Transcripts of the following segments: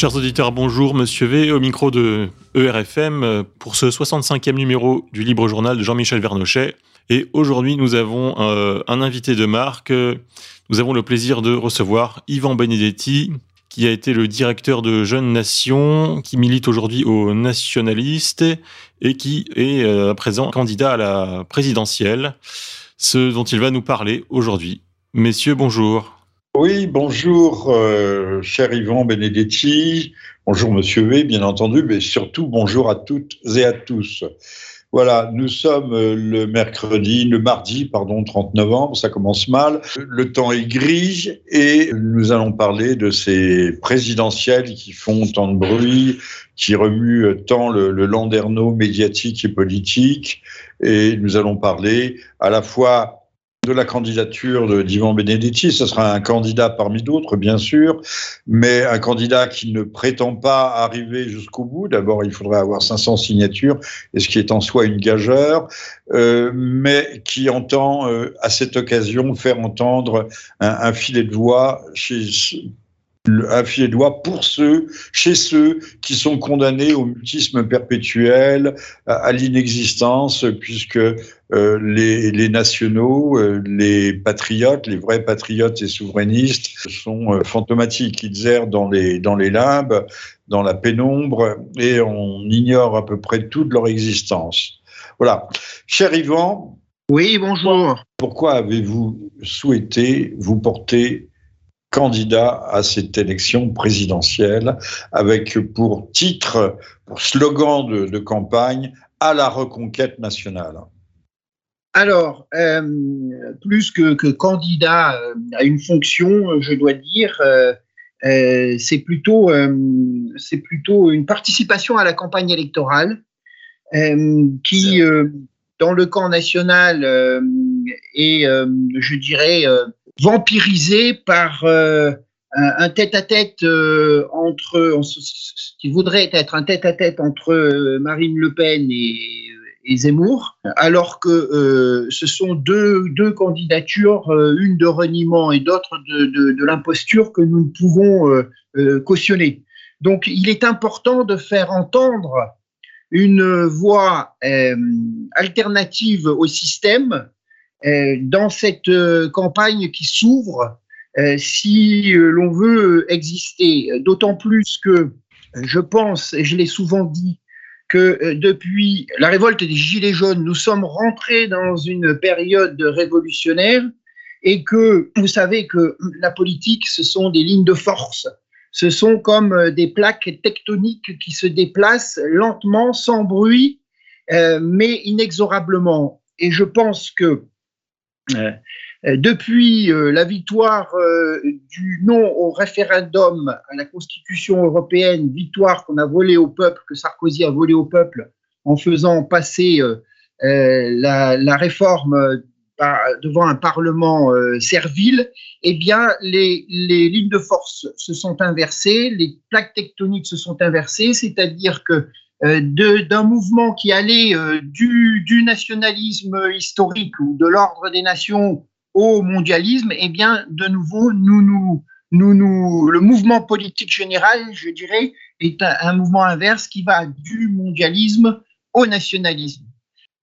Chers auditeurs, bonjour, Monsieur V, au micro de ERFM pour ce 65e numéro du Libre Journal de Jean-Michel Vernochet. Et aujourd'hui, nous avons euh, un invité de marque. Nous avons le plaisir de recevoir Yvan Benedetti, qui a été le directeur de Jeunes Nations, qui milite aujourd'hui aux nationalistes et qui est euh, à présent candidat à la présidentielle, ce dont il va nous parler aujourd'hui. Messieurs, bonjour. Oui, bonjour, euh, cher Yvan Benedetti. Bonjour, monsieur V, bien entendu, mais surtout bonjour à toutes et à tous. Voilà, nous sommes euh, le mercredi, le mardi, pardon, 30 novembre, ça commence mal. Le temps est gris et nous allons parler de ces présidentielles qui font tant de bruit, qui remuent tant le, le landerneau médiatique et politique. Et nous allons parler à la fois de la candidature d'Ivan Benedetti. Ce sera un candidat parmi d'autres, bien sûr, mais un candidat qui ne prétend pas arriver jusqu'au bout. D'abord, il faudrait avoir 500 signatures, et ce qui est en soi une gageure, euh, mais qui entend, euh, à cette occasion, faire entendre un, un filet de voix chez un filet doigt pour ceux, chez ceux qui sont condamnés au mutisme perpétuel, à, l'inexistence, puisque euh, les, les, nationaux, euh, les patriotes, les vrais patriotes et souverainistes sont euh, fantomatiques. Ils errent dans les, dans les limbes, dans la pénombre, et on ignore à peu près toute leur existence. Voilà. Cher Yvan. Oui, bonjour. Pourquoi avez-vous souhaité vous porter candidat à cette élection présidentielle, avec pour titre, pour slogan de, campagne, à la reconquête nationale alors, euh, plus que, candidat euh, à une fonction, je dois dire, euh, c'est plutôt, c'est plutôt une participation à la campagne électorale qui, dans le camp national, est, je dirais, vampirisé par euh, un tête-à-tête euh, entre ce qui voudrait être un tête-à-tête entre euh, Marine Le Pen et, Zemmour, alors que ce sont deux, candidatures, une de reniement et d'autre de, l'imposture que nous ne pouvons cautionner. Donc il est important de faire entendre une voix alternative au système dans cette euh, campagne qui s'ouvre euh, si l'on veut exister. D'autant plus que je pense, et je l'ai souvent dit, que depuis la révolte des Gilets jaunes, nous sommes rentrés dans une période révolutionnaire et que vous savez que la politique, ce sont des lignes de force. Ce sont comme des plaques tectoniques qui se déplacent lentement, sans bruit, mais inexorablement. Et je pense que euh, euh, depuis euh, la victoire du non au référendum à la Constitution européenne, victoire qu'on a volée au peuple, que Sarkozy a volée au peuple en faisant passer la, réforme devant un Parlement servile, eh bien, les, lignes de force se sont inversées, les plaques tectoniques se sont inversées, c'est-à-dire que d'un mouvement qui allait du, du, nationalisme historique ou de l'ordre des nations au mondialisme, eh bien, de nouveau, nous, nous, nous, nous, le mouvement politique général, je dirais, est un, mouvement inverse qui va du mondialisme au nationalisme.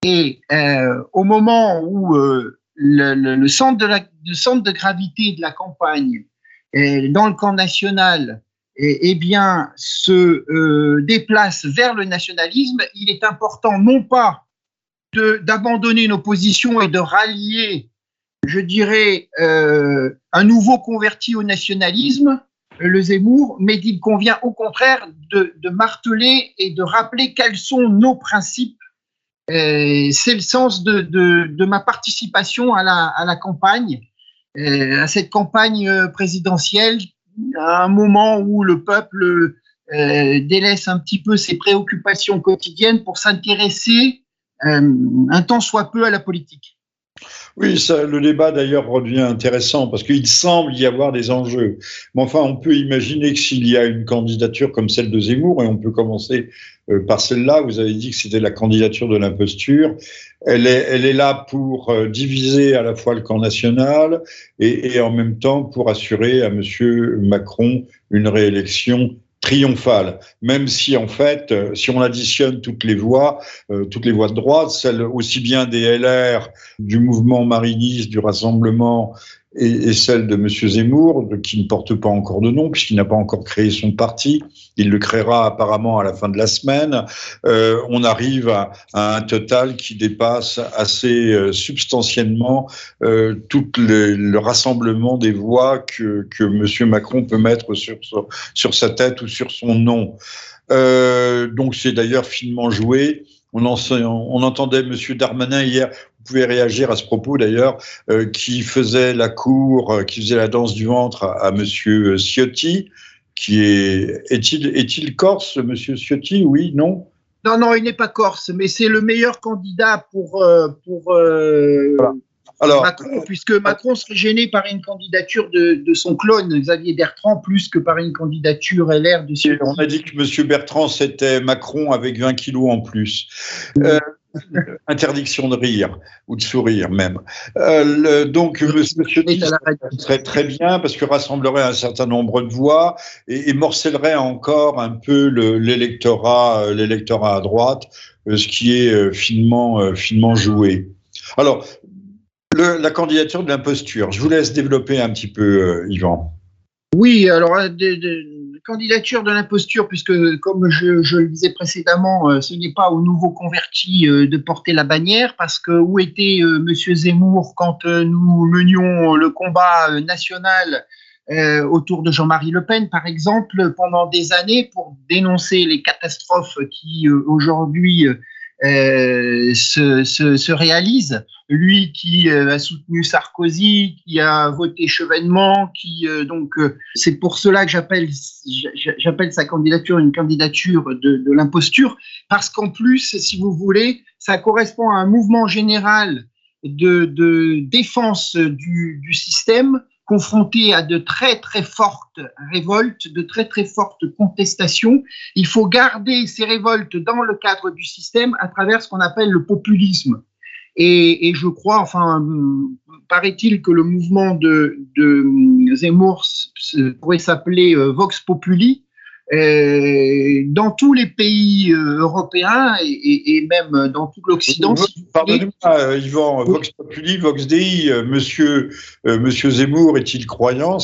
Et euh, au moment où euh, le, centre de gravité de la campagne est dans le camp national eh, bien, se euh, déplace vers le nationalisme, il est important non pas d'abandonner nos positions et de rallier je dirais, euh, un nouveau converti au nationalisme, le Zemmour, mais il convient au contraire de, marteler et de rappeler quels sont nos principes. C'est le sens de, ma participation à la, campagne, euh, à cette campagne présidentielle, un moment où le peuple euh, délaisse un petit peu ses préoccupations quotidiennes pour s'intéresser un temps soit peu à la politique. Oui, le débat d'ailleurs redevient intéressant parce qu'il semble y avoir des enjeux. Mais enfin, on peut imaginer que s'il y a une candidature comme celle de Zemmour, et on peut commencer euh, par celle-là, vous avez dit que c'était la candidature de l'imposture, elle est, elle est là pour euh, diviser à la fois le camp national et, et en même temps pour assurer à Monsieur Macron une réélection triomphale, même si en fait, euh, si on additionne toutes les voix, euh, toutes les voix de droite, celles aussi bien des LR, du mouvement mariniste, du Rassemblement et, celle de M. Zemmour, qui ne porte pas encore de nom, puisqu'il n'a pas encore créé son parti. Il le créera apparemment à la fin de la semaine. Euh, on arrive à, un total qui dépasse assez euh, substantiellement euh, tout le, rassemblement des voix que, que M. Macron peut mettre sur, sur, sa tête ou sur son nom. donc c'est d'ailleurs finement joué. On, on, entendait M. Darmanin hier pouvez réagir à ce propos d'ailleurs, euh, qui faisait la cour, euh, qui faisait la danse du ventre à, M. Monsieur Ciotti, qui est est-il est-il corse, Monsieur Ciotti Oui, non? Non, non, il n'est pas corse, mais c'est le meilleur candidat pour euh, pour. Alors, Macron, puisque Macron serait gêné par une candidature de, son clone, Xavier Bertrand, plus que par une candidature LR de Ciotti. On a dit que M. Bertrand, c'était Macron avec 20 kilos en plus. interdiction de rire ou de sourire même. Euh, donc, Monsieur serait très bien parce que rassemblerait un certain nombre de voix et, morcellerait encore un peu l'électorat, euh, l'électorat à droite, euh, ce qui est finement, finement joué. Alors, la candidature de l'imposture. Je vous laisse développer un petit peu, Yvan. Oui, alors candidature de l'imposture, puisque comme je, le disais précédemment, euh, ce n'est pas aux nouveaux convertis euh, de porter la bannière, parce que où était euh, Monsieur Zemmour quand nous menions le combat national autour de Jean-Marie Le Pen, par exemple, pendant des années pour dénoncer les catastrophes qui aujourd'hui euh, se, se, se, réalise. Lui qui euh, a soutenu Sarkozy, qui a voté Chevènement, qui euh, donc c'est pour cela que j'appelle j'appelle sa candidature une candidature de, l'imposture, parce qu'en plus, si vous voulez, ça correspond à un mouvement général de, défense du système confronté à de très très fortes révoltes, de très très fortes contestations. Il faut garder ces révoltes dans le cadre du système à travers ce qu'on appelle le populisme. Et, je crois, enfin, paraît-il que le mouvement de, de Zemmour pourrait s'appeler euh, Vox Populi, dans tous les pays euh, européens et, même dans tout l'Occident. Pardonnez-moi, euh, Yvan, Vox Populi, Vox Dei, monsieur, monsieur Zemmour est-il croyant?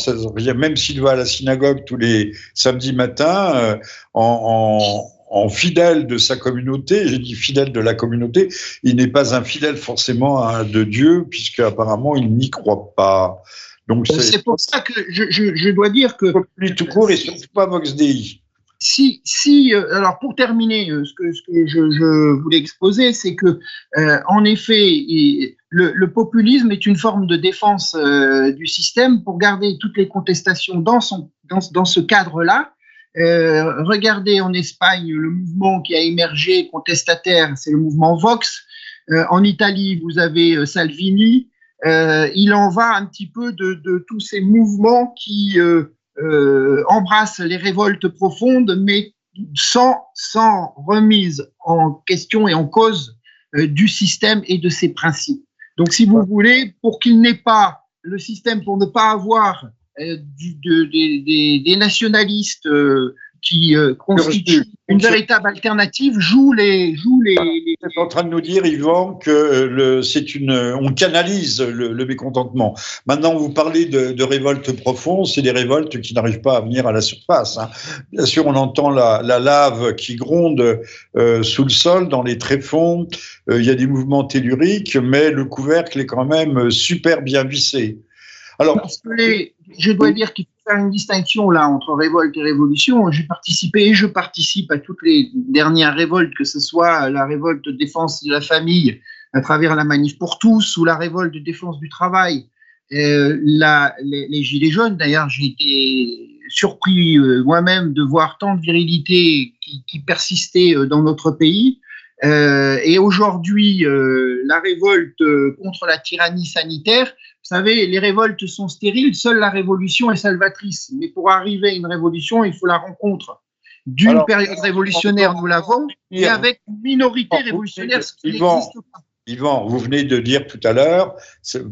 Même s'il va à la synagogue tous les samedis matins, en, en fidèle de sa communauté, j'ai dit fidèle de la communauté, il n'est pas un fidèle forcément de Dieu, puisque apparemment il n'y croit pas. Donc c'est pour ça que je, je, je dois dire que tout court et surtout pas Vox Dei. Si, si, euh, alors pour terminer, euh, ce que, ce que je, je voulais exposer, c'est que, euh, en effet, le, le, populisme est une forme de défense euh, du système pour garder toutes les contestations dans, son, dans, dans ce cadre-là. Euh, regardez en Espagne le mouvement qui a émergé contestataire, c'est le mouvement Vox. en Italie, vous avez Salvini. Euh, il en va un petit peu de, tous ces mouvements qui euh, euh, embrassent les révoltes profondes, mais sans, sans remise en question et en cause du système et de ses principes. Donc, si vous voulez, pour qu'il n'ait pas le système, pour ne pas avoir des, nationalistes qui euh, constitue une véritable alternative joue les joue les. Vous êtes en train de nous dire, Yvan, que euh, c'est une, on canalise le, mécontentement. Maintenant, vous parlez de, de révoltes profondes, c'est des révoltes qui n'arrivent pas à venir à la surface. Hein. Bien sûr, on entend la, la lave qui gronde euh, sous le sol, dans les tréfonds. Euh, il y a des mouvements telluriques, mais le couvercle est quand même super bien vissé. Alors, je dois dire qu'il faire une distinction là entre révolte et révolution. J'ai participé et je participe à toutes les dernières révoltes, que ce soit la révolte de défense de la famille à travers la manif pour tous ou la révolte de défense du travail. Euh, les, gilets jaunes, d'ailleurs, j'ai été surpris euh, moi-même de voir tant de virilité qui, qui persistait euh, dans notre pays. Euh, et aujourd'hui, la révolte contre la tyrannie sanitaire, vous savez, les révoltes sont stériles, seule la révolution est salvatrice. Mais pour arriver à une révolution, il faut la rencontre d'une période révolutionnaire, nous l'avons, et avec une minorité révolutionnaire, ce qui n'existe pas. Yvan, vous venez de dire tout à l'heure,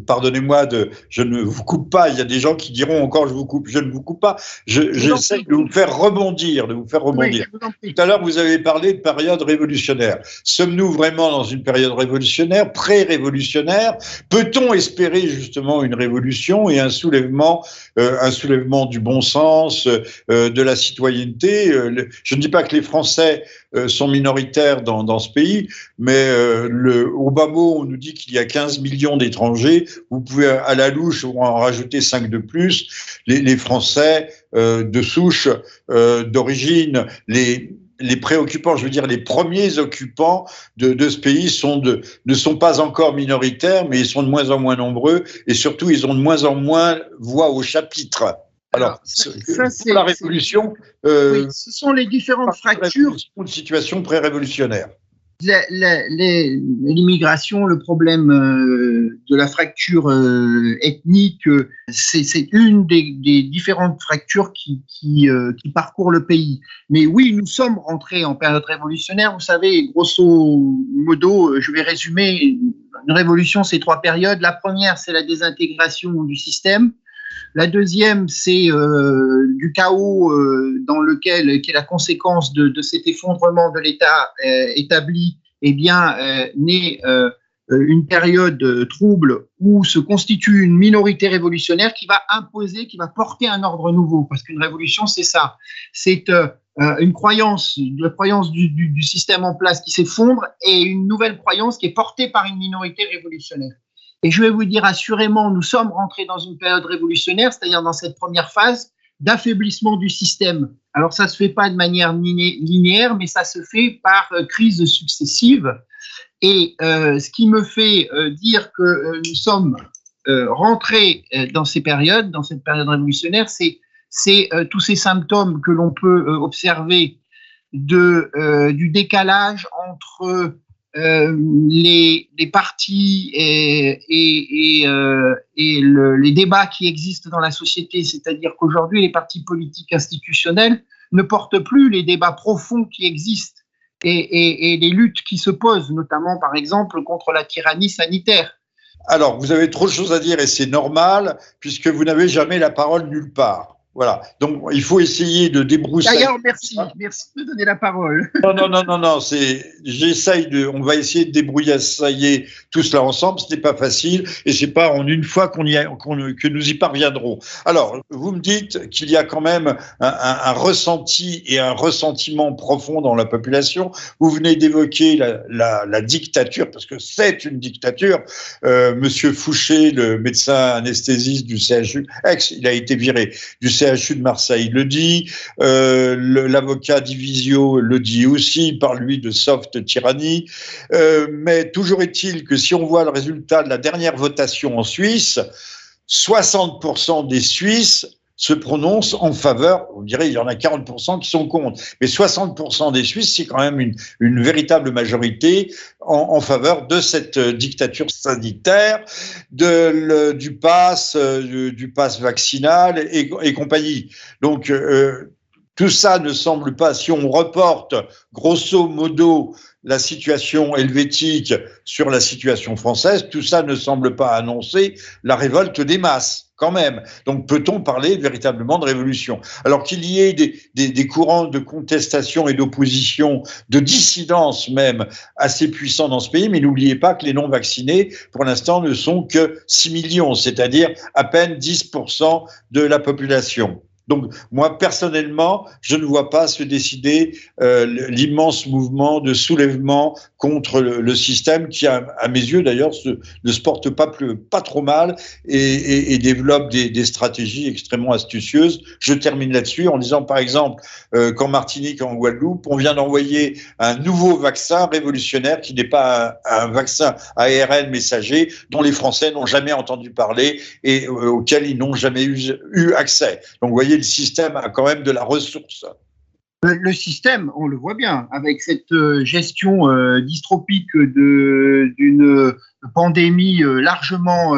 pardonnez-moi de, je ne vous coupe pas. Il y a des gens qui diront encore je vous coupe. Je ne vous coupe pas. J'essaie de vous faire rebondir, de vous faire rebondir. tout à l'heure, vous avez parlé de période révolutionnaire. Sommes-nous vraiment dans une période révolutionnaire, pré-révolutionnaire? Peut-on espérer justement une révolution et un soulèvement, euh, un soulèvement du bon sens, euh, de la citoyenneté? Euh, Je ne dis pas que les Français sont minoritaires dans, dans, ce pays, mais le, au on nous dit qu'il y a 15 millions d'étrangers. Vous pouvez à la louche en rajouter 5 de plus. Les, Français euh, de souche, euh, d'origine, les, les préoccupants, je veux dire les premiers occupants de, ce pays sont de, ne sont pas encore minoritaires, mais ils sont de moins en moins nombreux et surtout ils ont de moins en moins voix au chapitre. Alors, ça, c'est la révolution. Euh, ce sont les différentes fractures. Une situation pré-révolutionnaire l'immigration, le problème euh, de la fracture euh, ethnique, euh, c'est une des, différentes fractures qui, qui, parcourent le pays. Mais oui, nous sommes rentrés en période révolutionnaire. Vous savez, grosso modo, je vais résumer, une révolution, c'est trois périodes. La première, c'est la désintégration du système. La deuxième, c'est euh, du chaos euh, dans lequel, qui est la conséquence de, cet effondrement de l'État euh, établi, eh bien, naît une période trouble où se constitue une minorité révolutionnaire qui va imposer, qui va porter un ordre nouveau. Parce qu'une révolution, c'est ça. C'est une croyance, la croyance du, du système en place qui s'effondre et une nouvelle croyance qui est portée par une minorité révolutionnaire. Et je vais vous dire assurément, nous sommes rentrés dans une période révolutionnaire, c'est-à-dire dans cette première phase d'affaiblissement du système. Alors ça se fait pas de manière linéaire, mais ça se fait par euh, crises successives. Et euh, ce qui me fait euh, dire que nous sommes rentrés dans ces périodes, dans cette période révolutionnaire, c'est tous ces symptômes que l'on peut observer de, du décalage entre euh, les, partis et, euh, les débats qui existent dans la société, c'est-à-dire qu'aujourd'hui, les partis politiques institutionnels ne portent plus les débats profonds qui existent et, les luttes qui se posent, notamment, par exemple, contre la tyrannie sanitaire. Alors, vous avez trop de choses à dire et c'est normal, puisque vous n'avez jamais la parole nulle part. Voilà. Donc, il faut essayer de débroussailler. D'ailleurs, merci. Merci de me donner la parole. Non, non, non, non, non. C'est, j'essaye de, on va essayer de débrouillassailler tout cela ensemble. Ce n'est pas facile et c'est pas en une fois qu'on y a, que nous y parviendrons. Alors, vous me dites qu'il y a quand même un, ressenti et un ressentiment profond dans la population. Vous venez d'évoquer la, dictature parce que c'est une dictature. Euh, Monsieur Fouché, le médecin anesthésiste du CHU, ex, il a été viré du CHU de Marseille le dit, euh, l'avocat Divisio le dit aussi, par lui de soft tyrannie. Euh, mais toujours est-il que si on voit le résultat de la dernière votation en Suisse, 60% des Suisses se prononcent en faveur, on dirait il y en a 40% qui sont contre, mais 60% des Suisses, c'est quand même une, véritable majorité en, faveur de cette dictature sanitaire, de, du pass, euh, du, vaccinal et, et compagnie. Donc, euh, tout ça ne semble pas, si on reporte grosso modo la situation helvétique sur la situation française, tout ça ne semble pas annoncer la révolte des masses quand même. Donc peut-on parler véritablement de révolution? Alors qu'il y ait des, courants de contestation et d'opposition, de dissidence même assez puissants dans ce pays, mais n'oubliez pas que les non-vaccinés, pour l'instant, ne sont que 6 millions, c'est-à-dire à peine 10% de la population. Donc moi personnellement, je ne vois pas se décider euh, l'immense mouvement de soulèvement contre le, système qui, à, mes yeux d'ailleurs, ne se porte pas plus, pas trop mal et, développe des, stratégies extrêmement astucieuses. Je termine là-dessus en disant par exemple euh, qu'en Martinique, en Guadeloupe, on vient d'envoyer un nouveau vaccin révolutionnaire qui n'est pas un, vaccin ARN messager dont les Français n'ont jamais entendu parler et euh, auquel ils n'ont jamais eu, eu accès. Donc vous voyez le système a quand même de la ressource. Le système, on le voit bien, avec cette euh, gestion euh, dystropique d'une pandémie euh, largement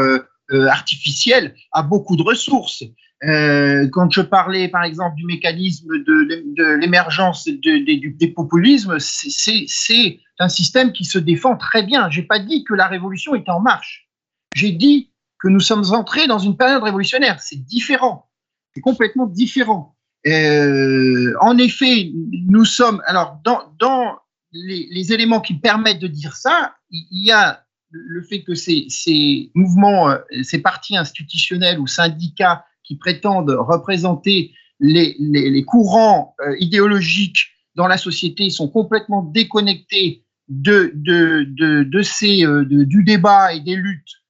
artificielle, a beaucoup de ressources. Euh, quand je parlais, par exemple, du mécanisme de, l'émergence des populismes, c'est un système qui se défend très bien. Je n'ai pas dit que la révolution était en marche. J'ai dit que nous sommes entrés dans une période révolutionnaire. C'est différent. C'est complètement différent. Euh, en effet, nous sommes. Alors, dans, les, éléments qui permettent de dire ça, il y a le fait que ces, mouvements, euh, ces partis institutionnels ou syndicats qui prétendent représenter les, courants euh, idéologiques dans la société sont complètement déconnectés du débat et des luttes,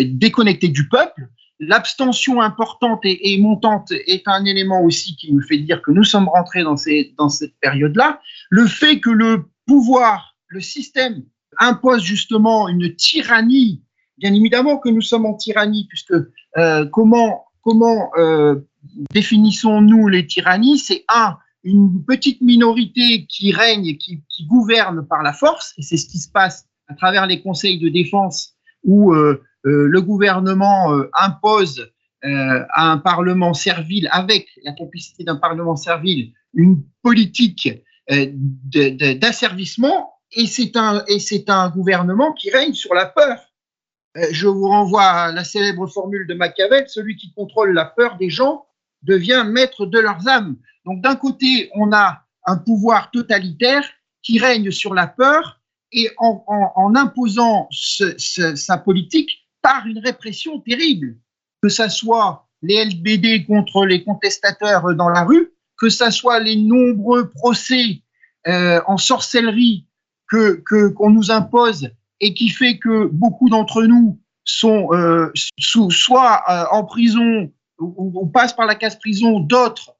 déconnectés du peuple. L'abstention importante et, montante est un élément aussi qui me fait dire que nous sommes rentrés dans, cette période-là. Le fait que le pouvoir, le système impose justement une tyrannie Bien évidemment que nous sommes en tyrannie, puisque euh, comment, comment euh, définissons-nous les tyrannies? C'est un, une petite minorité qui règne, qui, qui, gouverne par la force, et c'est ce qui se passe à travers les conseils de défense où euh, euh le gouvernement euh, impose à un parlement servile, avec la complicité d'un parlement servile, une politique d'asservissement, et c'est un, un gouvernement qui règne sur la peur. Je vous renvoie à la célèbre formule de Machiavel, celui qui contrôle la peur des gens devient maître de leurs âmes. Donc d'un côté, on a un pouvoir totalitaire qui règne sur la peur et en, imposant sa politique par une répression terrible, que ce soit les LBD contre les contestateurs dans la rue, que ce soit les nombreux procès euh, en sorcellerie que qu'on nous impose et qui fait que beaucoup d'entre nous sont euh, soit euh, en prison ou, passent par la case prison, d'autres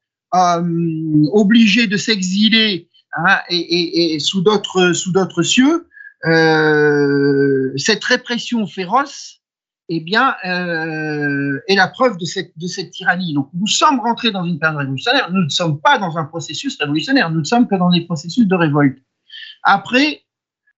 obligés de s'exiler hein, et, sous d'autres sous d'autres cieux. Euh, cette répression féroce, eh bien, euh, est la preuve de cette de cette tyrannie. Donc, nous sommes rentrés dans une période révolutionnaire. Nous ne sommes pas dans un processus révolutionnaire. Nous ne sommes que dans des processus de révolte. Après,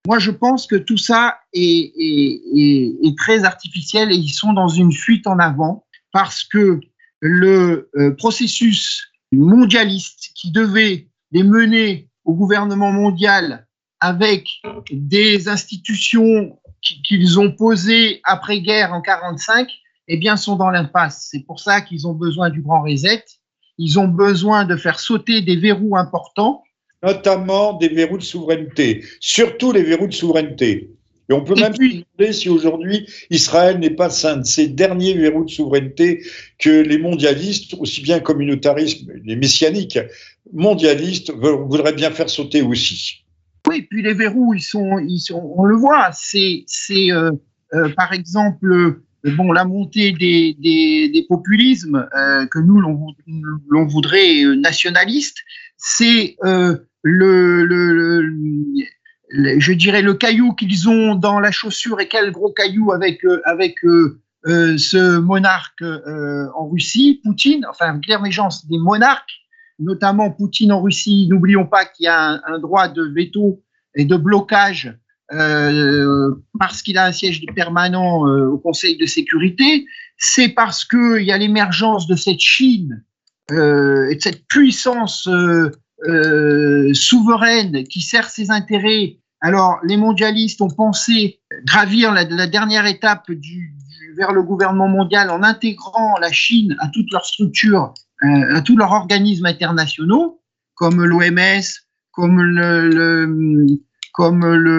moi, je pense que tout ça est, très artificiel et ils sont dans une fuite en avant parce que le euh, processus mondialiste qui devait les mener au gouvernement mondial avec des institutions qu'ils ont posées après-guerre en 45, eh bien, sont dans l'impasse. C'est pour ça qu'ils ont besoin du grand reset. Ils ont besoin de faire sauter des verrous importants notamment des verrous de souveraineté, surtout les verrous de souveraineté. Et on peut même se demander si aujourd'hui Israël n'est pas un de ces derniers verrous de souveraineté que les mondialistes, aussi bien communautaristes, les messianiques, mondialistes, voudraient bien faire sauter aussi. Oui, puis les verrous, ils sont, ils sont on le voit, c'est, euh, euh, par exemple euh, bon, la montée des, des, populismes que nous, l'on, voudrait nationalistes, c'est le, le, je dirais le caillou qu'ils ont dans la chaussure et quel gros caillou avec avec ce monarque en Russie, Poutine, enfin l'émergence des monarques, notamment Poutine en Russie. N'oublions pas qu'il y a un, droit de veto et de blocage parce qu'il a un siège permanent au Conseil de sécurité. C'est parce qu'il y a l'émergence de cette Chine et de cette puissance euh, souveraine qui sert ses intérêts. Alors, les mondialistes ont pensé gravir la, dernière étape vers le gouvernement mondial en intégrant la Chine à toutes leurs structures, euh, à tous leurs organismes internationaux, comme l'OMS, comme le,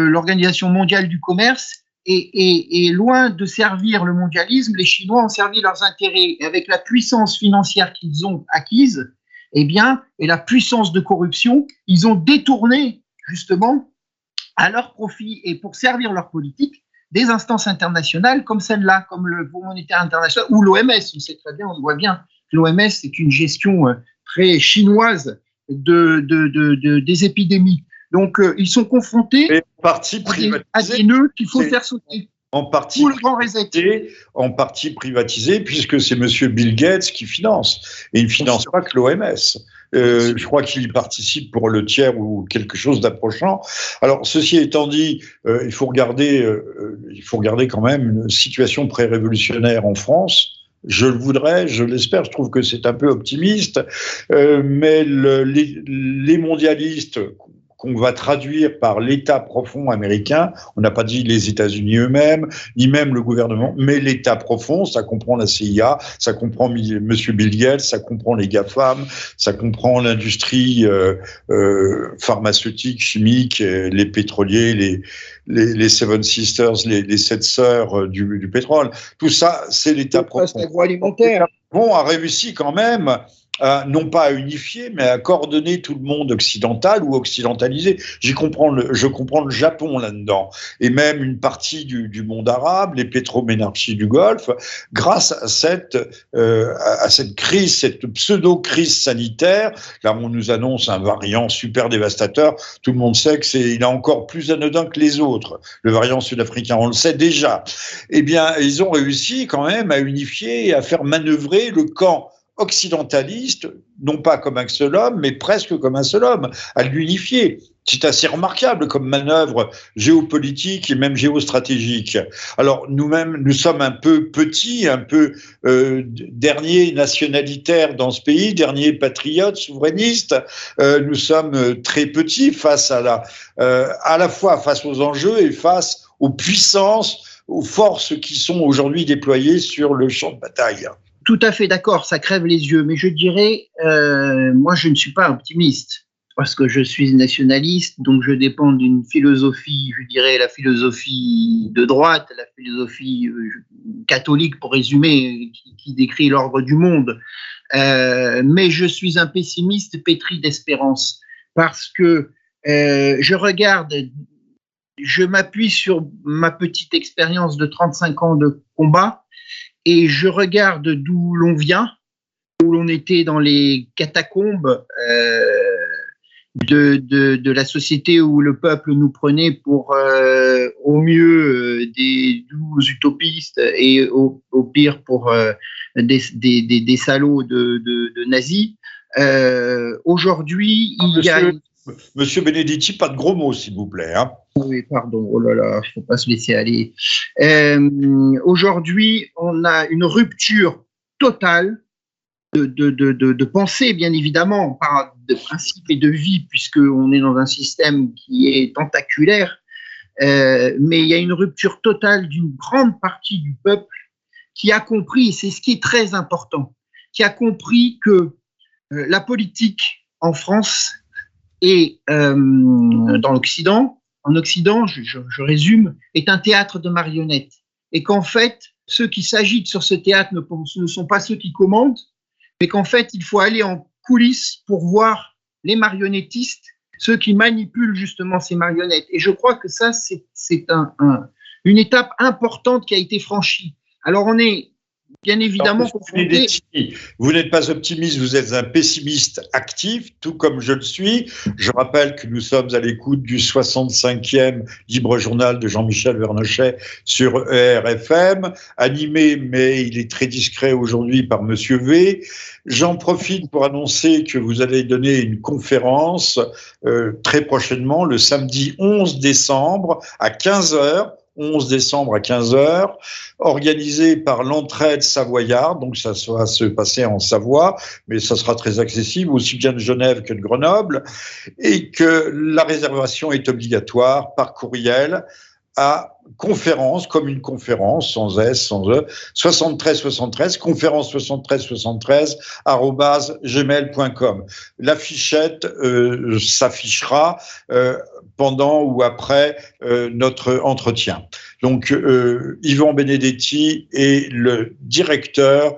l'Organisation mondiale du commerce. Et, loin de servir le mondialisme, les Chinois ont servi leurs intérêts. Avec la puissance financière qu'ils ont acquise, eh bien, et la puissance de corruption, ils ont détourné justement à leur profit et pour servir leur politique des instances internationales comme celle-là, comme le Fonds monétaire international ou l'OMS. On sait très bien, on voit bien l'OMS c'est une gestion euh, très chinoise de, de, des épidémies. Donc, euh, ils sont confrontés à des nœuds qu'il faut faire sauter en partie, privatisé, en partie privatisé, puisque c'est M. Bill Gates qui finance. Et il ne finance pas que l'OMS. Euh, je crois qu'il y participe pour le tiers ou quelque chose d'approchant. Alors, ceci étant dit, il, faut regarder, il faut regarder quand même une situation pré-révolutionnaire en France. Je le voudrais, je l'espère, je trouve que c'est un peu optimiste, euh, mais le, les, les, mondialistes qu'on va traduire par l'État profond américain. On n'a pas dit les États-Unis eux-mêmes, ni même le gouvernement, mais l'État profond, ça comprend la CIA, ça comprend M. Bill Gates, ça comprend les GAFAM, ça comprend l'industrie euh, euh, pharmaceutique, chimique, les pétroliers, les, les, les Seven Sisters, les, les sept sœurs euh, du, du, pétrole. Tout ça, c'est l'État profond. agroalimentaire. Bon, a réussi quand même non pas à unifier, mais à coordonner tout le monde occidental ou occidentalisé. J'y comprends je comprends le Japon là-dedans, et même une partie du, du monde arabe, les pétroménarchies du Golfe, grâce à cette, euh, à cette crise, cette pseudo-crise sanitaire. Là, on nous annonce un variant super dévastateur. Tout le monde sait que c'est, il est encore plus anodin que les autres. Le variant sud-africain, on le sait déjà. Eh bien, ils ont réussi quand même à unifier et à faire manœuvrer le camp occidentaliste, non pas comme un seul homme, mais presque comme un seul homme, à l'unifier. C'est assez remarquable comme manœuvre géopolitique et même géostratégique. Alors nous-mêmes, nous sommes un peu petits, un peu euh, derniers nationalitaires dans ce pays, derniers patriotes, souverainistes. Euh, nous sommes très petits face à la, euh, à la fois face aux enjeux et face aux puissances, aux forces qui sont aujourd'hui déployées sur le champ de bataille tout à fait d'accord, ça crève les yeux, mais je dirais, euh, moi je ne suis pas optimiste parce que je suis nationaliste, donc je dépends d'une philosophie, je dirais la philosophie de droite, la philosophie euh, catholique pour résumer, qui, décrit l'ordre du monde. Euh, mais je suis un pessimiste pétri d'espérance parce que je regarde, je m'appuie sur ma petite expérience de 35 ans de combat et je regarde d'où l'on vient, où l'on était dans les catacombes euh, de, de, de, la société où le peuple nous prenait pour euh, au mieux euh, des doux utopistes et au, au pire pour euh, des, des, des, des, salauds de, de nazis. Aujourd'hui, il y a Monsieur Benedetti, pas de gros mots, s'il vous plaît. Hein. Oui, pardon. Oh là là, il ne faut pas se laisser aller. Euh, Aujourd'hui, on a une rupture totale de, de, de, de, pensée, bien évidemment, pas de principe et de vie, puisqu'on est dans un système qui est tentaculaire. Euh, mais il y a une rupture totale d'une grande partie du peuple qui a compris, c'est ce qui est très important, qui a compris que euh, la politique en France et euh, dans l'Occident, en Occident, je, résume, est un théâtre de marionnettes. Et qu'en fait, ceux qui s'agitent sur ce théâtre ne, sont pas ceux qui commandent, mais qu'en fait, il faut aller en coulisses pour voir les marionnettistes, ceux qui manipulent justement ces marionnettes. Et je crois que ça, c'est un, un, une étape importante qui a été franchie. Alors, on est bien évidemment. Vous n'êtes pas optimiste, vous êtes un pessimiste actif, tout comme je le suis. Je rappelle que nous sommes à l'écoute du 65e libre journal de Jean-Michel Vernochet sur ERFM, animé, mais il est très discret aujourd'hui par Monsieur V. J'en profite pour annoncer que vous allez donner une conférence euh, très prochainement, le samedi 11 décembre à 15 heures 11 décembre à 15h, organisé par l'entraide savoyarde, donc ça va se passer en Savoie, mais ça sera très accessible, aussi bien de Genève que de Grenoble, et que la réservation est obligatoire par courriel à conférence, comme une conférence, sans S, sans E, 73 73, conférence 73 73, arrobase gmail.com. La fichette euh, s'affichera euh, pendant ou après euh, notre entretien. Donc, euh, Yvan Benedetti est le directeur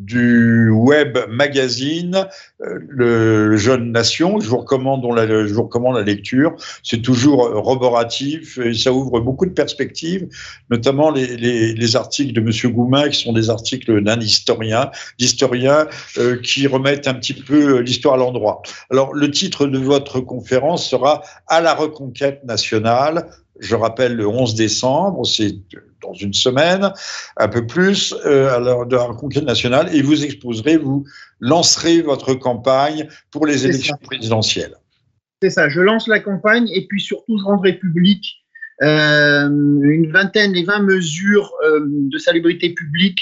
du web magazine euh, Le Jeune Nation. Je vous recommande, la, lecture. C'est toujours roboratif et ça ouvre beaucoup de perspectives, notamment les, les, les articles de Monsieur Goumin qui sont des articles d'un historien, d'historiens euh, qui remettent un petit peu l'histoire à l'endroit. Alors, le titre de votre conférence sera À la reconquête nationale. Je rappelle le 11 décembre, c'est dans une semaine, un peu plus, euh, alors, de la reconquête nationale, et vous exposerez, vous lancerez votre campagne pour les élections ça. présidentielles. C'est ça, je lance la campagne et puis surtout je rendrai public euh, une vingtaine, les 20 mesures euh, de salubrité publique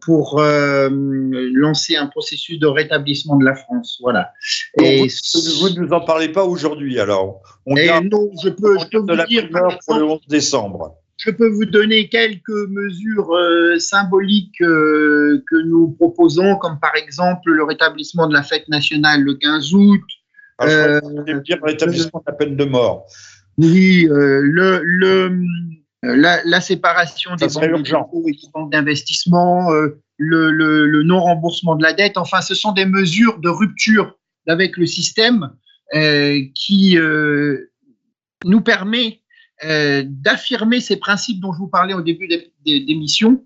pour lancer un processus de rétablissement de la France. Voilà. Et vous, ne nous en parlez pas aujourd'hui, alors On non, je peux, je peux vous la dire pour le 11 décembre. Je peux vous donner quelques mesures symboliques que nous proposons, comme par exemple le rétablissement de la fête nationale le 15 août. Ah, je dire rétablissement de la peine de mort. Oui, le, le la, séparation des banques d'investissement, euh, le, non-remboursement de la dette, enfin, ce sont des mesures de rupture avec le système euh, qui euh, nous permet d'affirmer ces principes dont je vous parlais au début des, missions,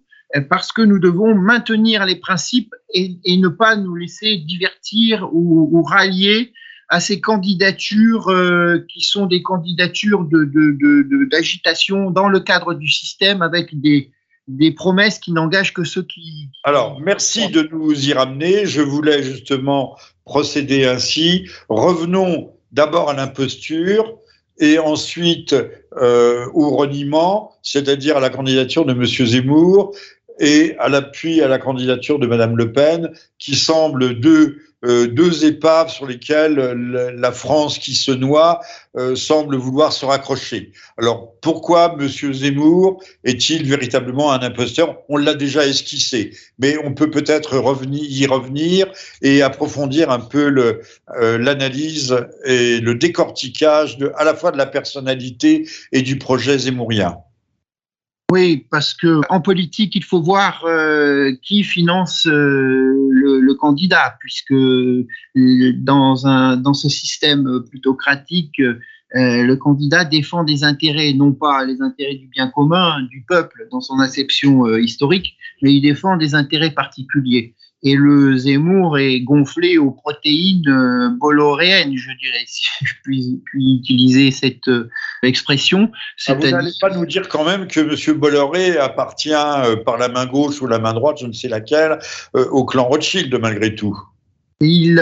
parce que nous devons maintenir les principes et, ne pas nous laisser divertir ou rallier à ces candidatures euh, qui sont des candidatures d'agitation dans le cadre du système avec des, promesses qui n'engagent que ceux qui, Alors, merci de nous y ramener. Je voulais justement procéder ainsi. Revenons d'abord à l'imposture et ensuite euh, au reniement, c'est-à-dire à la candidature de M. Zemmour et à l'appui à la candidature de Mme Le Pen, qui semblent deux euh, deux épaves sur lesquelles la France qui se noie euh, semble vouloir se raccrocher. Alors pourquoi M. Zemmour est-il véritablement un imposteur? On l'a déjà esquissé, mais on peut peut-être y revenir et approfondir un peu euh, l'analyse et le décortiquage de, à la fois de la personnalité et du projet zemmourien. Oui, parce que en politique, il faut voir euh, qui finance euh, le, candidat, puisque euh, dans un dans ce système plutocratique, le candidat défend des intérêts, non pas les intérêts du bien commun, du peuple dans son acception historique, mais il défend des intérêts particuliers et le Zemmour est gonflé aux protéines euh, bolloréennes, je dirais, si je puis, utiliser cette euh, expression. Ah, vous n'allez pas nous dire quand même que M. Bolloré appartient euh, par la main gauche ou la main droite, je ne sais laquelle, au clan Rothschild malgré tout. Il,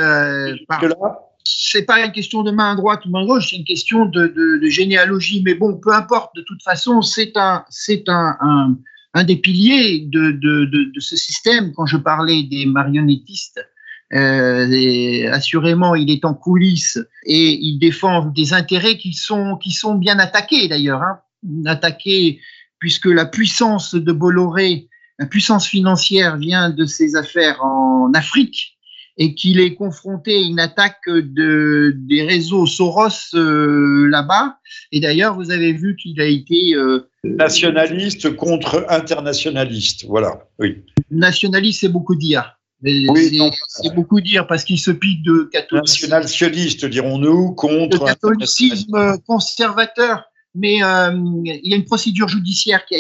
c'est pas une question de main droite ou main gauche, c'est une question de, de, généalogie. Mais bon, peu importe. De toute façon, c'est un, c'est un, un un des piliers de, ce système, quand je parlais des marionnettistes, euh, assurément, il est en coulisses et il défend des intérêts qui sont, qui sont bien attaqués d'ailleurs. Hein. Attaqués puisque la puissance de Bolloré, la puissance financière vient de ses affaires en Afrique et qu'il est confronté à une attaque de, des réseaux Soros euh, là-bas. Et d'ailleurs, vous avez vu qu'il a été... Euh, nationaliste contre internationaliste, voilà, oui. Nationaliste, c'est beaucoup dire. Oui, c'est beaucoup dire parce qu'il se pique de catholicisme. National-sioniste, dirons-nous, contre. Le catholicisme conservateur. Mais euh, il y a une procédure judiciaire qui a,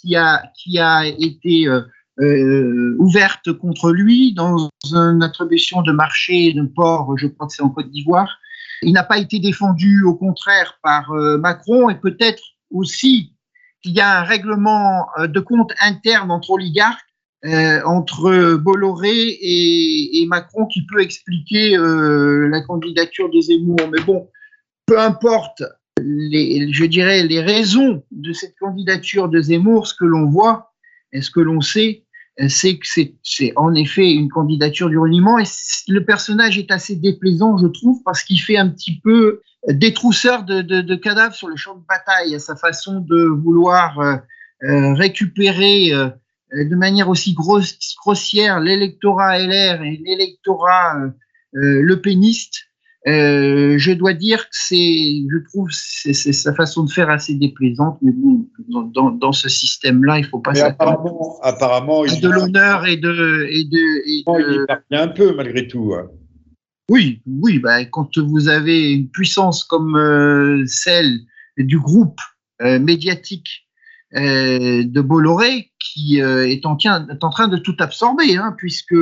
qui a, qui a été euh, ouverte contre lui dans une attribution de marché de port, je crois que c'est en Côte d'Ivoire. Il n'a pas été défendu, au contraire, par euh, Macron et peut-être aussi qu'il y a un règlement euh, de compte interne entre oligarques, entre Bolloré et, et, Macron qui peut expliquer la candidature de Zemmour. Mais bon, peu importe, les, je dirais, les raisons de cette candidature de Zemmour, ce que l'on voit et ce que l'on sait, c'est que c'est en effet une candidature du reniement et le personnage est assez déplaisant, je trouve, parce qu'il fait un petit peu détrousseur de, de, cadavres sur le champ de bataille. À sa façon de vouloir euh, euh récupérer euh, de manière aussi grossière l'électorat LR et l'électorat euh, euh le péniste euh, je dois dire que c'est, je trouve, c'est sa façon de faire assez déplaisante, mais bon, dans, dans ce système-là, il faut pas s'attendre. Apparemment, il de l'honneur et de, et de, et de... Il un peu malgré tout. Hein. Oui, oui, bah, quand vous avez une puissance comme euh, celle du groupe euh, médiatique de Bolloré, qui est en, est, en, train de tout absorber, hein, puisque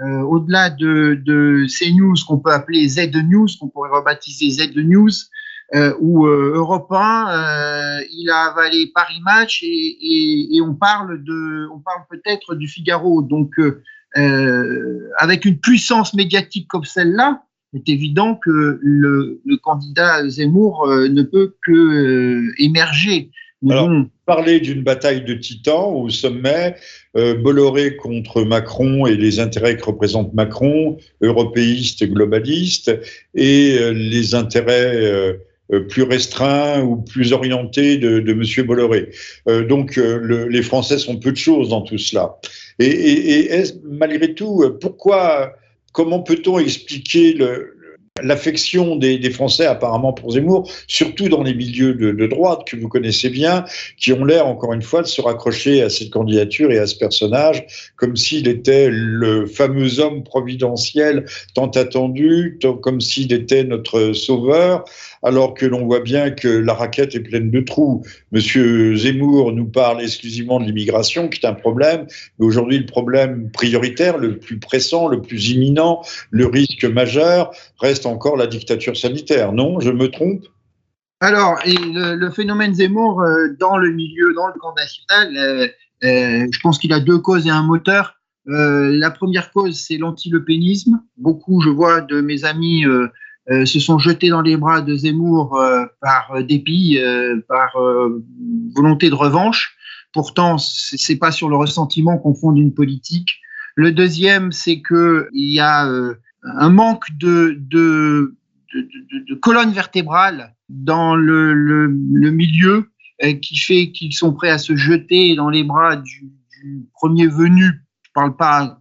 euh, au-delà de, de, ces news qu'on peut appeler Z News, qu'on pourrait rebaptiser Z News, euh, ou euh, Europe 1, euh, il a avalé Paris Match et, et, on parle de, on parle peut-être du Figaro. Donc, avec une puissance médiatique comme celle-là, c'est évident que le, le, candidat Zemmour ne peut que émerger Alors, parler d'une bataille de titans au sommet, euh, Bolloré contre Macron et les intérêts que représente Macron, européiste globaliste, et euh, les intérêts euh, euh, plus restreints ou plus orientés de, de M. Bolloré. donc le, les Français sont peu de choses dans tout cela. Et, et, et malgré tout, pourquoi, comment peut-on expliquer le, l'affection des, Français apparemment pour Zemmour, surtout dans les milieux de droite que vous connaissez bien, qui ont l'air encore une fois de se raccrocher à cette candidature et à ce personnage comme s'il était le fameux homme providentiel tant attendu, comme s'il était notre sauveur, alors que l'on voit bien que la raquette est pleine de trous. Monsieur Zemmour nous parle exclusivement de l'immigration, qui est un problème, mais aujourd'hui le problème prioritaire, le plus pressant, le plus imminent, le risque majeur reste encore la dictature sanitaire. Non, je me trompe? Alors, le, phénomène Zemmour euh, dans le milieu, dans le camp national, euh, euh, je pense qu'il a deux causes et un moteur. la première cause, c'est l'anti-lepénisme. Beaucoup, je vois, de mes amis se sont jetés dans les bras de Zemmour par dépit, par volonté de revanche. Pourtant, c'est pas sur le ressentiment qu'on fonde une politique. Le deuxième, c'est que il y a un manque de, colonne vertébrale dans le, milieu euh, qui fait qu'ils sont prêts à se jeter dans les bras du, premier venu. Je parle pas,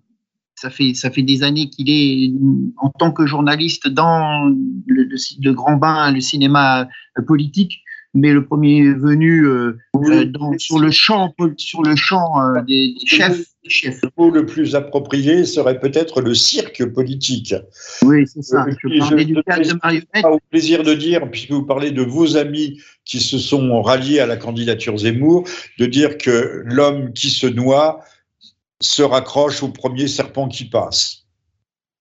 ça fait, des années qu'il est en tant que journaliste dans le, le, le grand bain, le cinéma politique mais le premier venu euh, euh, dans, sur le champ, sur le champ euh, des, des, chefs, des, chefs, Le mot le plus approprié serait peut-être le cirque politique. Oui, c'est ça. Je je parlais du cadre de marionnette. Au plaisir de dire, puisque vous parlez de vos amis qui se sont ralliés à la candidature Zemmour, de dire que l'homme qui se noie se raccroche au premier serpent qui passe.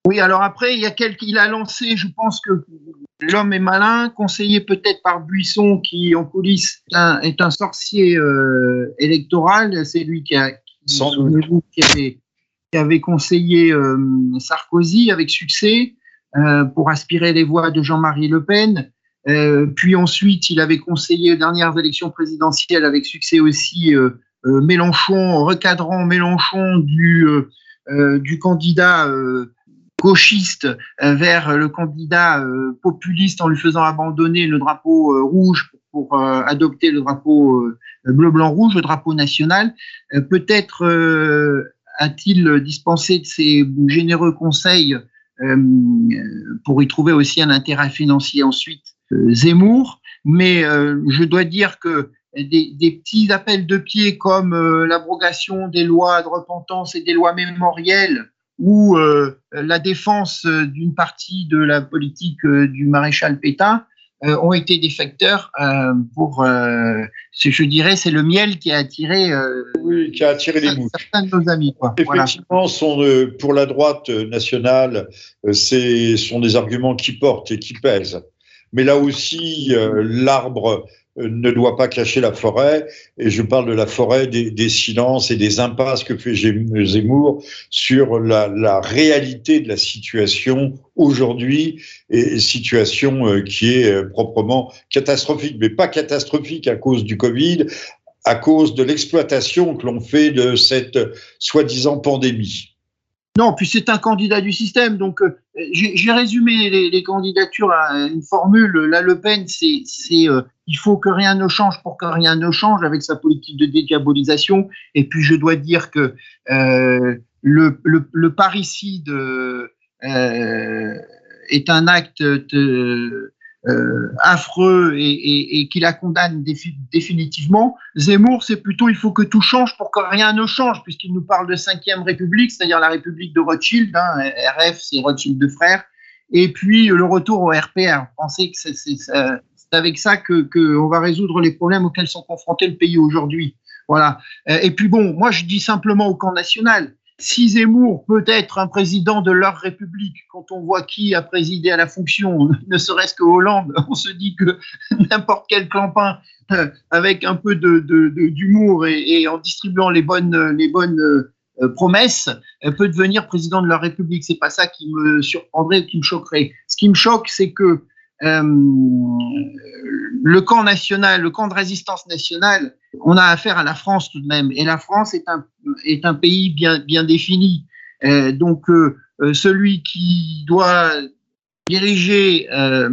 Oui, alors après, il y a quelqu'un, il a lancé, je pense que l'homme est malin, conseillé peut-être par Buisson, qui en coulisses est un, est un sorcier euh, électoral. C'est lui qui, a, qui, qui, avait, qui, avait, conseillé euh, Sarkozy avec succès euh, pour aspirer les voix de Jean-Marie Le Pen. Euh, puis ensuite, il avait conseillé aux dernières élections présidentielles avec succès aussi euh, euh, Mélenchon, recadrant Mélenchon du, du candidat gauchiste euh, vers le candidat euh, populiste en lui faisant abandonner le drapeau euh, rouge pour adopter le drapeau bleu-blanc-rouge, le drapeau national. Peut-être a-t-il dispensé de ses généreux conseils pour y trouver aussi un intérêt financier ensuite Zemmour, mais je dois dire que des, des, petits appels de pied comme l'abrogation des lois de repentance et des lois mémorielles ou euh, la défense d'une partie de la politique euh, du maréchal Pétain euh, ont été des facteurs euh, pour, euh, je dirais, c'est le miel qui a attiré, oui, qui a attiré les mouches. Certains de nos amis. Quoi. Effectivement, voilà. sont, pour la droite nationale, c'est sont des arguments qui portent et qui pèsent. Mais là aussi, l'arbre ne doit pas cacher la forêt, et je parle de la forêt des, silences et des impasses que fait Zemmour sur la, la réalité de la situation aujourd'hui, et situation euh, qui est euh, proprement catastrophique, mais pas catastrophique à cause du Covid, à cause de l'exploitation que l'on fait de cette soi-disant pandémie. Non, puis c'est un candidat du système. Donc, euh, j'ai résumé les, les, candidatures à une formule. La Le Pen, c'est euh, il faut que rien ne change pour que rien ne change avec sa politique de dédiabolisation. Et puis, je dois dire que euh, le, le, le, parricide euh, est un acte de, euh, affreux et, et, et qui la condamne défi définitivement. Zemmour, c'est plutôt il faut que tout change pour que rien ne change, puisqu'il nous parle de cinquième république, c'est-à-dire la république de Rothschild, hein, RF, c'est Rothschild de frères, et puis le retour au RPR. Pensez que c'est avec ça que, que on va résoudre les problèmes auxquels sont confrontés le pays aujourd'hui. Voilà. Et puis bon, moi je dis simplement au camp national, si Zemmour peut être un président de leur République, quand on voit qui a présidé à la fonction, ne serait-ce que Hollande, on se dit que n'importe quel clampin, euh, avec un peu d'humour et, en distribuant les bonnes, euh, promesses, euh, peut devenir président de leur République. C'est pas ça qui me surprendrait, qui me choquerait. Ce qui me choque, c'est que le camp national, le camp de résistance nationale, on a affaire à la France tout de même. Et la France est un, est un pays bien, bien défini. donc, celui qui doit diriger à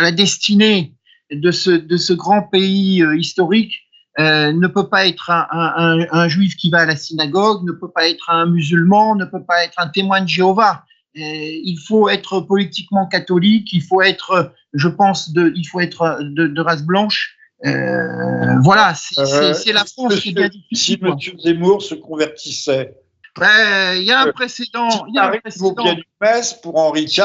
la destinée de ce, de ce grand pays historique euh, ne peut pas être un, juif qui va à la synagogue, ne peut pas être un musulman, ne peut pas être un témoin de Jéhovah. Euh, il faut être politiquement catholique, il faut être, je pense, de, il faut être de, de race blanche. Euh, voilà, c'est euh, la France qui est bien difficile. Si M. Zemmour se convertissait, il y a un précédent. Il y a un précédent. vaut bien une messe pour Henri IV.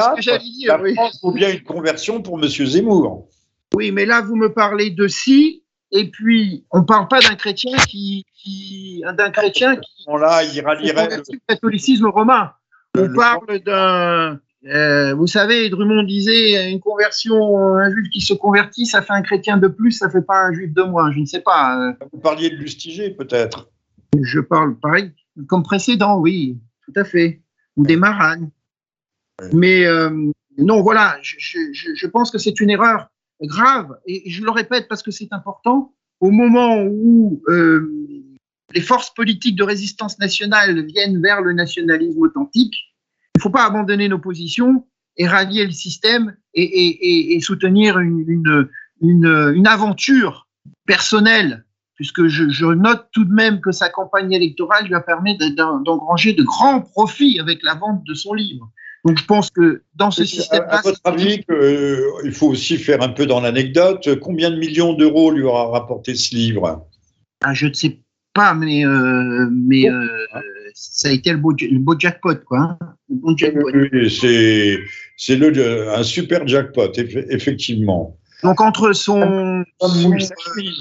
La oui. France vaut bien une conversion pour M. Zemmour. Oui, mais là, vous me parlez de si et puis, on ne parle pas d'un chrétien qui, qui d'un chrétien qui là, il rallierait le catholicisme romain. On parle d'un, euh, vous savez, Drummond disait une conversion, un juif qui se convertit, ça fait un chrétien de plus, ça fait pas un juif de moins. Je ne sais pas. Vous parliez de Lustiger, peut-être. Je parle pareil, comme précédent, oui, tout à fait, ou des Maranes. Mais euh, non, voilà, je, je, je pense que c'est une erreur grave, et je le répète parce que c'est important, au moment où euh, les forces politiques de résistance nationale viennent vers le nationalisme authentique, il ne faut pas abandonner nos positions et rallier le système et, et, et soutenir une, une, une, une, aventure personnelle, puisque je, je, note tout de même que sa campagne électorale lui a permis d'engranger de grands profits avec la vente de son livre. Donc je pense que dans ce système. À, votre avis, euh, il faut aussi faire un peu dans l'anecdote. Combien de millions d'euros lui aura rapporté ce livre? Ah, Je ne sais pas, mais, euh, mais euh, ça a été le beau, le beau jackpot, quoi. Hein. le bon jackpot. Oui, c'est un super jackpot, effectivement. Donc entre son,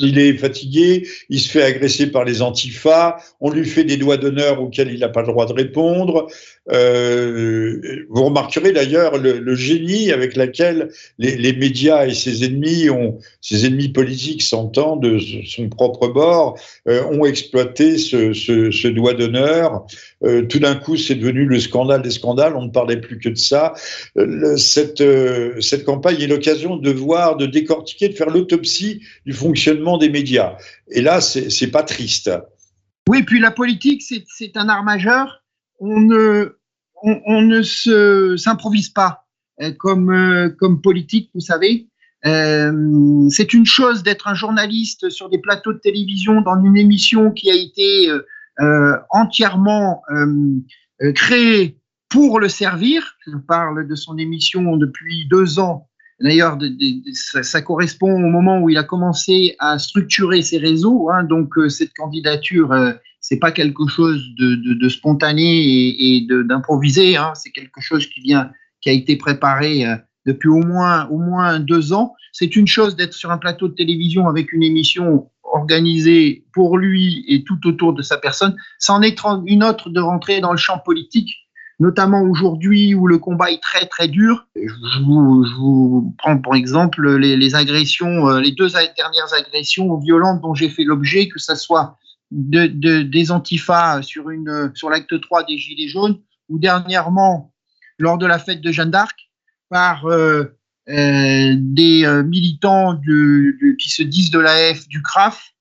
il est fatigué, il se fait agresser par les antifas, on lui fait des doigts d'honneur auxquels il n'a pas le droit de répondre. Euh, vous remarquerez d'ailleurs le, génie avec lequel les, médias et ses ennemis ont, ses ennemis politiques s'entend de son propre bord, euh, ont exploité ce, doigt d'honneur. Euh, tout d'un coup, c'est devenu le scandale des scandales. On ne parlait plus que de ça. Cette, cette campagne est l'occasion de voir, de décortiquer, de faire l'autopsie du fonctionnement des médias. Et là, c'est pas triste. Oui, puis la politique, c'est un art majeur. On ne, on, ne s'improvise pas euh, comme, euh, comme politique, vous savez. Euh, c'est une chose d'être un journaliste sur des plateaux de télévision dans une émission qui a été entièrement créée pour le servir. Je parle de son émission depuis deux ans. D'ailleurs, ça, correspond au moment où il a commencé à structurer ses réseaux. Hein, donc, cette candidature c'est pas quelque chose de, spontané et, et d'improvisé. Hein. C'est quelque chose qui vient, qui a été préparé euh, depuis au moins, au moins deux ans. C'est une chose d'être sur un plateau de télévision avec une émission organisée pour lui et tout autour de sa personne. C'en est une autre de rentrer dans le champ politique, notamment aujourd'hui où le combat est très très dur. Je vous, je vous prends pour exemple les, agressions, euh, les deux dernières agressions violentes dont j'ai fait l'objet, que ce soit de, de, des antifas sur, une, sur l'acte 3 des Gilets jaunes, ou dernièrement, lors de la fête de Jeanne d'Arc, par euh, euh, des militants qui se disent de la F du CRAF.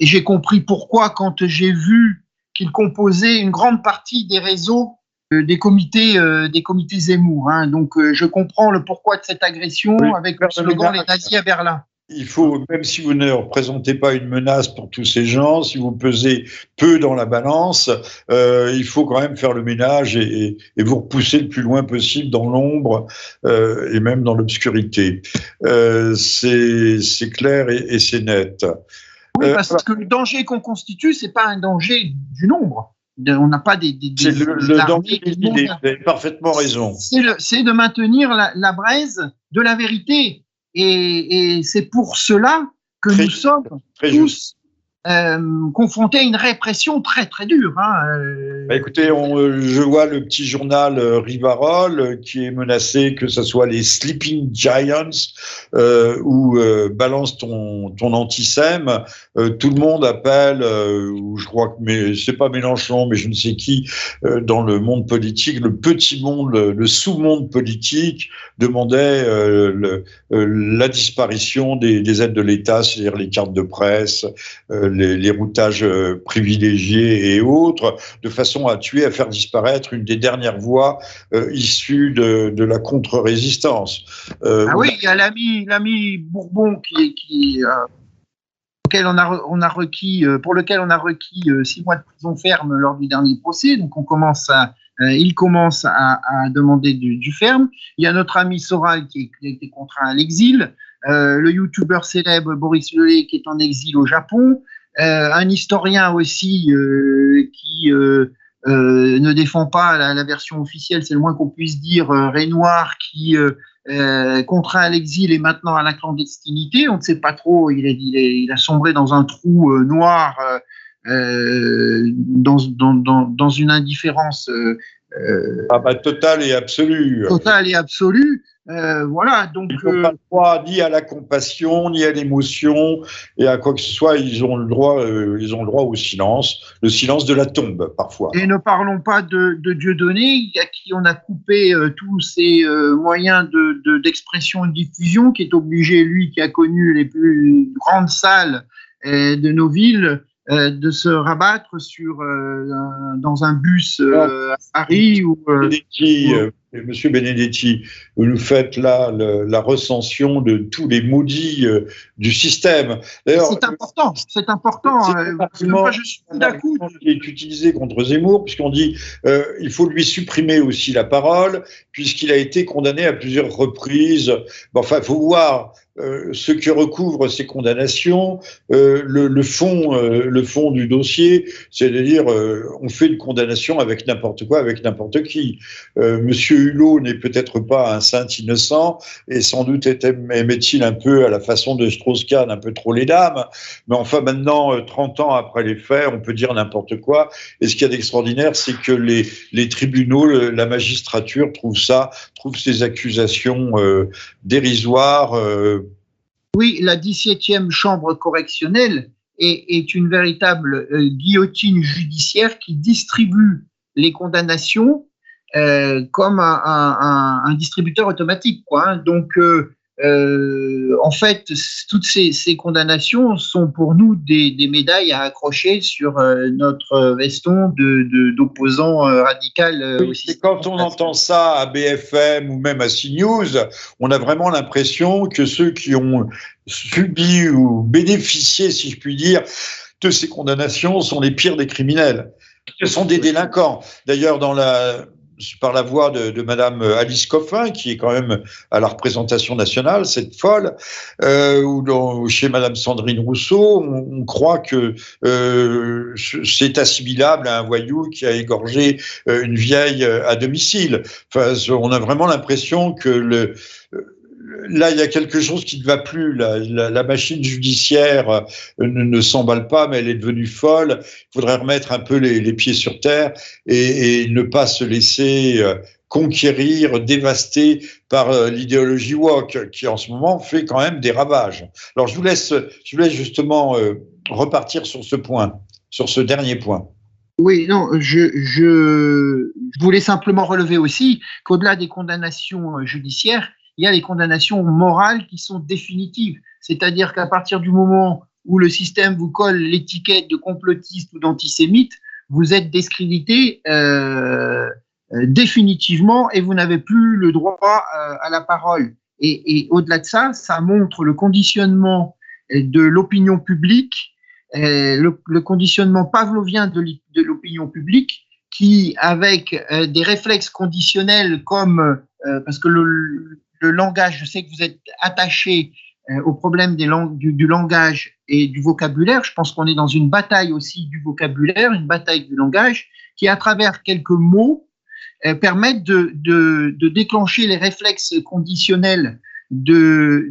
Et j'ai compris pourquoi quand j'ai vu qu'ils composaient une grande partie des réseaux des comités, euh, des comités Zemmour. Hein. Donc je comprends le pourquoi de cette agression oui, avec le slogan Les nazis à Berlin il faut, même si vous ne représentez pas une menace pour tous ces gens, si vous pesez peu dans la balance, euh, il faut quand même faire le ménage et, et, vous repousser le plus loin possible dans l'ombre euh, et même dans l'obscurité. Euh, c'est clair et, et c'est net. Oui, parce euh, que le danger qu'on constitue, c'est pas un danger du nombre. On n'a pas des. des, des le, le danger Vous avez parfaitement raison. C'est de maintenir la, la braise de la vérité et, et c'est pour cela que très nous sommes tous euh, confrontés à une répression très très dure. Hein. Euh, Bah, écoutez, on, je vois le petit journal Rivarol qui est menacé que ce soit les Sleeping Giants ou balance ton ton antisème. tout le monde appelle, ou je crois que c'est pas Mélenchon, mais je ne sais qui dans le monde politique, le petit monde, le sous-monde politique demandait la disparition des, des aides de l'État, c'est-à-dire les cartes de presse, les, les routages privilégiés et autres, de façon à tuer, à faire disparaître une des dernières voies euh, issues de, de, la contre-résistance. Euh, ah oui, il y a l'ami, Bourbon qui, qui euh, on a, on a requis, pour lequel on a requis six mois de prison ferme lors du dernier procès. Donc on commence à, il commence à, à demander du, du, ferme. Il y a notre ami Soral qui, qui a été contraint à l'exil. le youtubeur célèbre Boris Lelay qui est en exil au Japon. Euh, un historien aussi euh, qui euh, ne défend pas la, version officielle, c'est le moins qu'on puisse dire, Renoir qui contraint à l'exil et maintenant à la clandestinité. On ne sait pas trop, il a, il a, sombré dans un trou noir, dans, dans, dans, une indifférence ah bah, totale et absolue. Totale et absolue. Euh, voilà, donc. Ils n'ont pas le droit ni à la compassion, ni à l'émotion, et à quoi que ce soit, ils ont le droit, euh, ils ont le droit au silence, le silence de la tombe, parfois. Et ne parlons pas de, de Dieudonné, à qui on a coupé euh, tous ses moyens d'expression de, et de diffusion, qui est obligé, lui, qui a connu les plus grandes salles de nos villes, de se rabattre sur dans un bus à Paris ou. Monsieur Benedetti, vous nous faites là la recension de tous les maudits euh, du système. C'est important, c'est important. C'est euh, je suis d'accord. Qui est utilisé contre Zemmour, puisqu'on dit euh, il faut lui supprimer aussi la parole, puisqu'il a été condamné à plusieurs reprises. enfin, il faut voir euh, ce que recouvrent ces condamnations, euh, le, le, fond, euh, le fond du dossier, c'est-à-dire on fait une condamnation avec n'importe quoi, avec n'importe qui. Monsieur Hulot n'est peut-être pas un saint innocent et sans doute aimait-il un peu à la façon de Strauss-Kahn un peu trop les dames, mais enfin maintenant, 30 ans après les faits, on peut dire n'importe quoi. Et ce qu'il y a d'extraordinaire, c'est que les, les tribunaux, la magistrature trouve ça, trouve ces accusations dérisoires oui, la 17e chambre correctionnelle est, une véritable euh, guillotine judiciaire qui distribue les condamnations euh, comme un, distributeur automatique. Hein. Donc, euh, en fait, toutes ces, condamnations sont pour nous des, médailles à accrocher sur euh, notre veston d'opposants de, euh, radical. quand on entend ça à BFM ou même à CNews, on a vraiment l'impression que ceux qui ont subi ou bénéficié, si je puis dire, de ces condamnations sont les pires des criminels. Ce sont des délinquants. D'ailleurs, dans la, par la voix de, de, Madame Alice Coffin, qui est quand même à la représentation nationale, cette folle, euh, ou chez Madame Sandrine Rousseau, on, croit que euh, c'est assimilable à un voyou qui a égorgé euh, une vieille euh, à domicile. Enfin, on a vraiment l'impression que le là, il y a quelque chose qui ne va plus. La, machine judiciaire euh, ne, s'emballe pas, mais elle est devenue folle. Il faudrait remettre un peu les, pieds sur terre et, ne pas se laisser euh, conquérir, dévaster par euh, l'idéologie woke, qui en ce moment fait quand même des ravages. Alors, je vous laisse, je vous laisse justement repartir sur ce point, sur ce dernier point. Oui, non, je, je, voulais simplement relever aussi qu'au-delà des condamnations judiciaires, il y a les condamnations morales qui sont définitives. C'est-à-dire qu'à partir du moment où le système vous colle l'étiquette de complotiste ou d'antisémite, vous êtes discrédité euh, euh, définitivement et vous n'avez plus le droit euh, à la parole. Et, au-delà de ça, ça montre le conditionnement de l'opinion publique, le, le, conditionnement pavlovien de l'opinion publique, qui, avec des réflexes conditionnels comme, parce que le, le langage, je sais que vous êtes attaché euh, au problème du, langage et du vocabulaire. Je pense qu'on est dans une bataille aussi du vocabulaire, une bataille du langage, qui à travers quelques mots euh, permettent de, déclencher les réflexes conditionnels de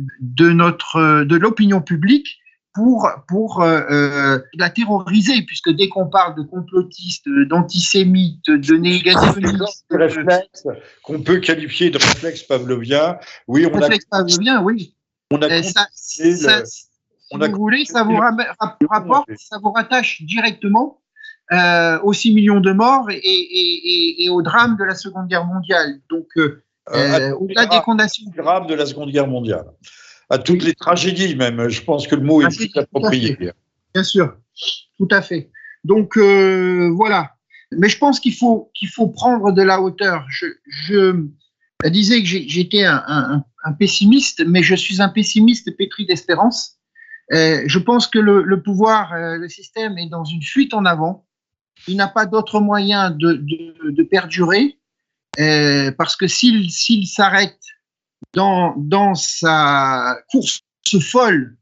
l'opinion publique pour, pour la terroriser, puisque dès qu'on parle de complotistes, d'antisémites, de négationnistes, qu'on peut qualifier de réflexe pavlovien, oui, on réflexe pavlovien, oui. On a ça, si vous voulez, ça vous rapporte, ça vous rattache directement euh, aux 6 millions de morts et, et, et, au drame de la Seconde Guerre mondiale. Donc, euh, euh, au-delà des condamnations. drame de la Seconde Guerre mondiale. À toutes les tragédies, même. Je pense que le mot est plus approprié. Bien sûr, tout à fait. Donc, voilà. Mais je pense qu'il faut, qu'il faut prendre de la hauteur. Je, je disais que j'étais un, un, un, pessimiste, mais je suis un pessimiste pétri d'espérance. je pense que le, le pouvoir, le système est dans une fuite en avant il n'a pas d'autre moyen de, de, perdurer, euh, parce que s'il s'arrête dans, dans sa course folle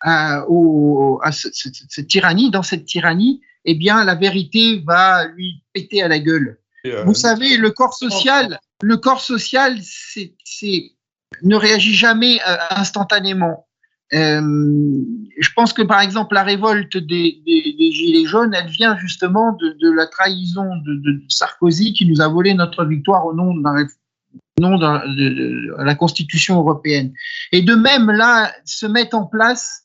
à, au, à cette, tyrannie, dans cette tyrannie, eh bien, la vérité va lui péter à la gueule. Euh, Vous savez, le corps social, le corps social, c'est, ne réagit jamais euh, instantanément. Euh, je pense que par exemple la révolte des, Gilets jaunes, elle vient justement de, la trahison de, Sarkozy qui nous a volé notre victoire au nom de la, Constitution européenne. Et de même, là, se mettent en place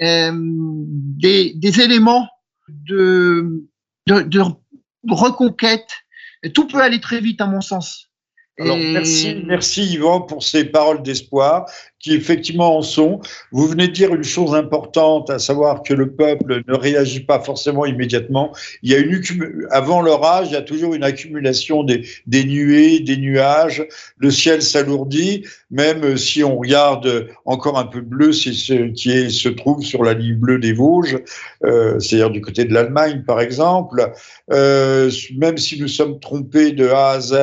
euh, des, éléments de, de, reconquête. tout peut aller très vite, à mon sens. Alors, merci, merci Yvan pour ces paroles d'espoir qui effectivement en sont. Vous venez de dire une chose importante, à savoir que le peuple ne réagit pas forcément immédiatement. Il y a une avant l'orage, il y a toujours une accumulation des, nuées, des nuages. Le ciel s'alourdit, même si on regarde encore un peu bleu, c'est ce qui se trouve sur la ligne bleue des Vosges, euh, c'est-à-dire du côté de l'Allemagne par exemple. Euh, même si nous sommes trompés de A à Z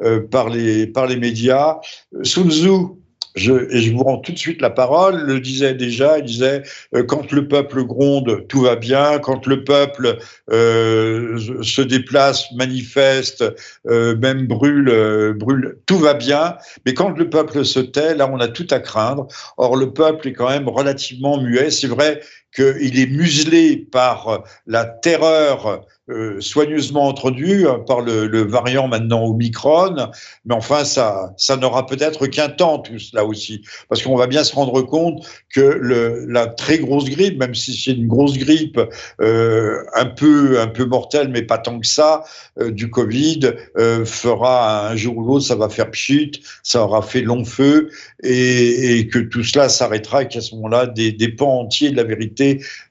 euh, par les par les médias, Sun Tzu je, et je vous rends tout de suite la parole, le disait déjà, il disait euh, quand le peuple gronde, tout va bien, quand le peuple euh, se déplace, manifeste, euh, même brûle, euh, brûle, tout va bien, mais quand le peuple se tait, là on a tout à craindre. Or le peuple est quand même relativement muet. C'est vrai qu'il est muselé par la terreur euh, soigneusement introduit hein, par le, variant maintenant Omicron, mais enfin ça, n'aura peut-être qu'un temps tout cela aussi, parce qu'on va bien se rendre compte que la très grosse grippe, même si c'est une grosse grippe euh, un peu un peu mortelle, mais pas tant que ça, euh, du Covid fera un jour ou l'autre, ça va faire pchit, ça aura fait long feu, et, que tout cela s'arrêtera, et qu'à ce moment-là, des pans entiers de la vérité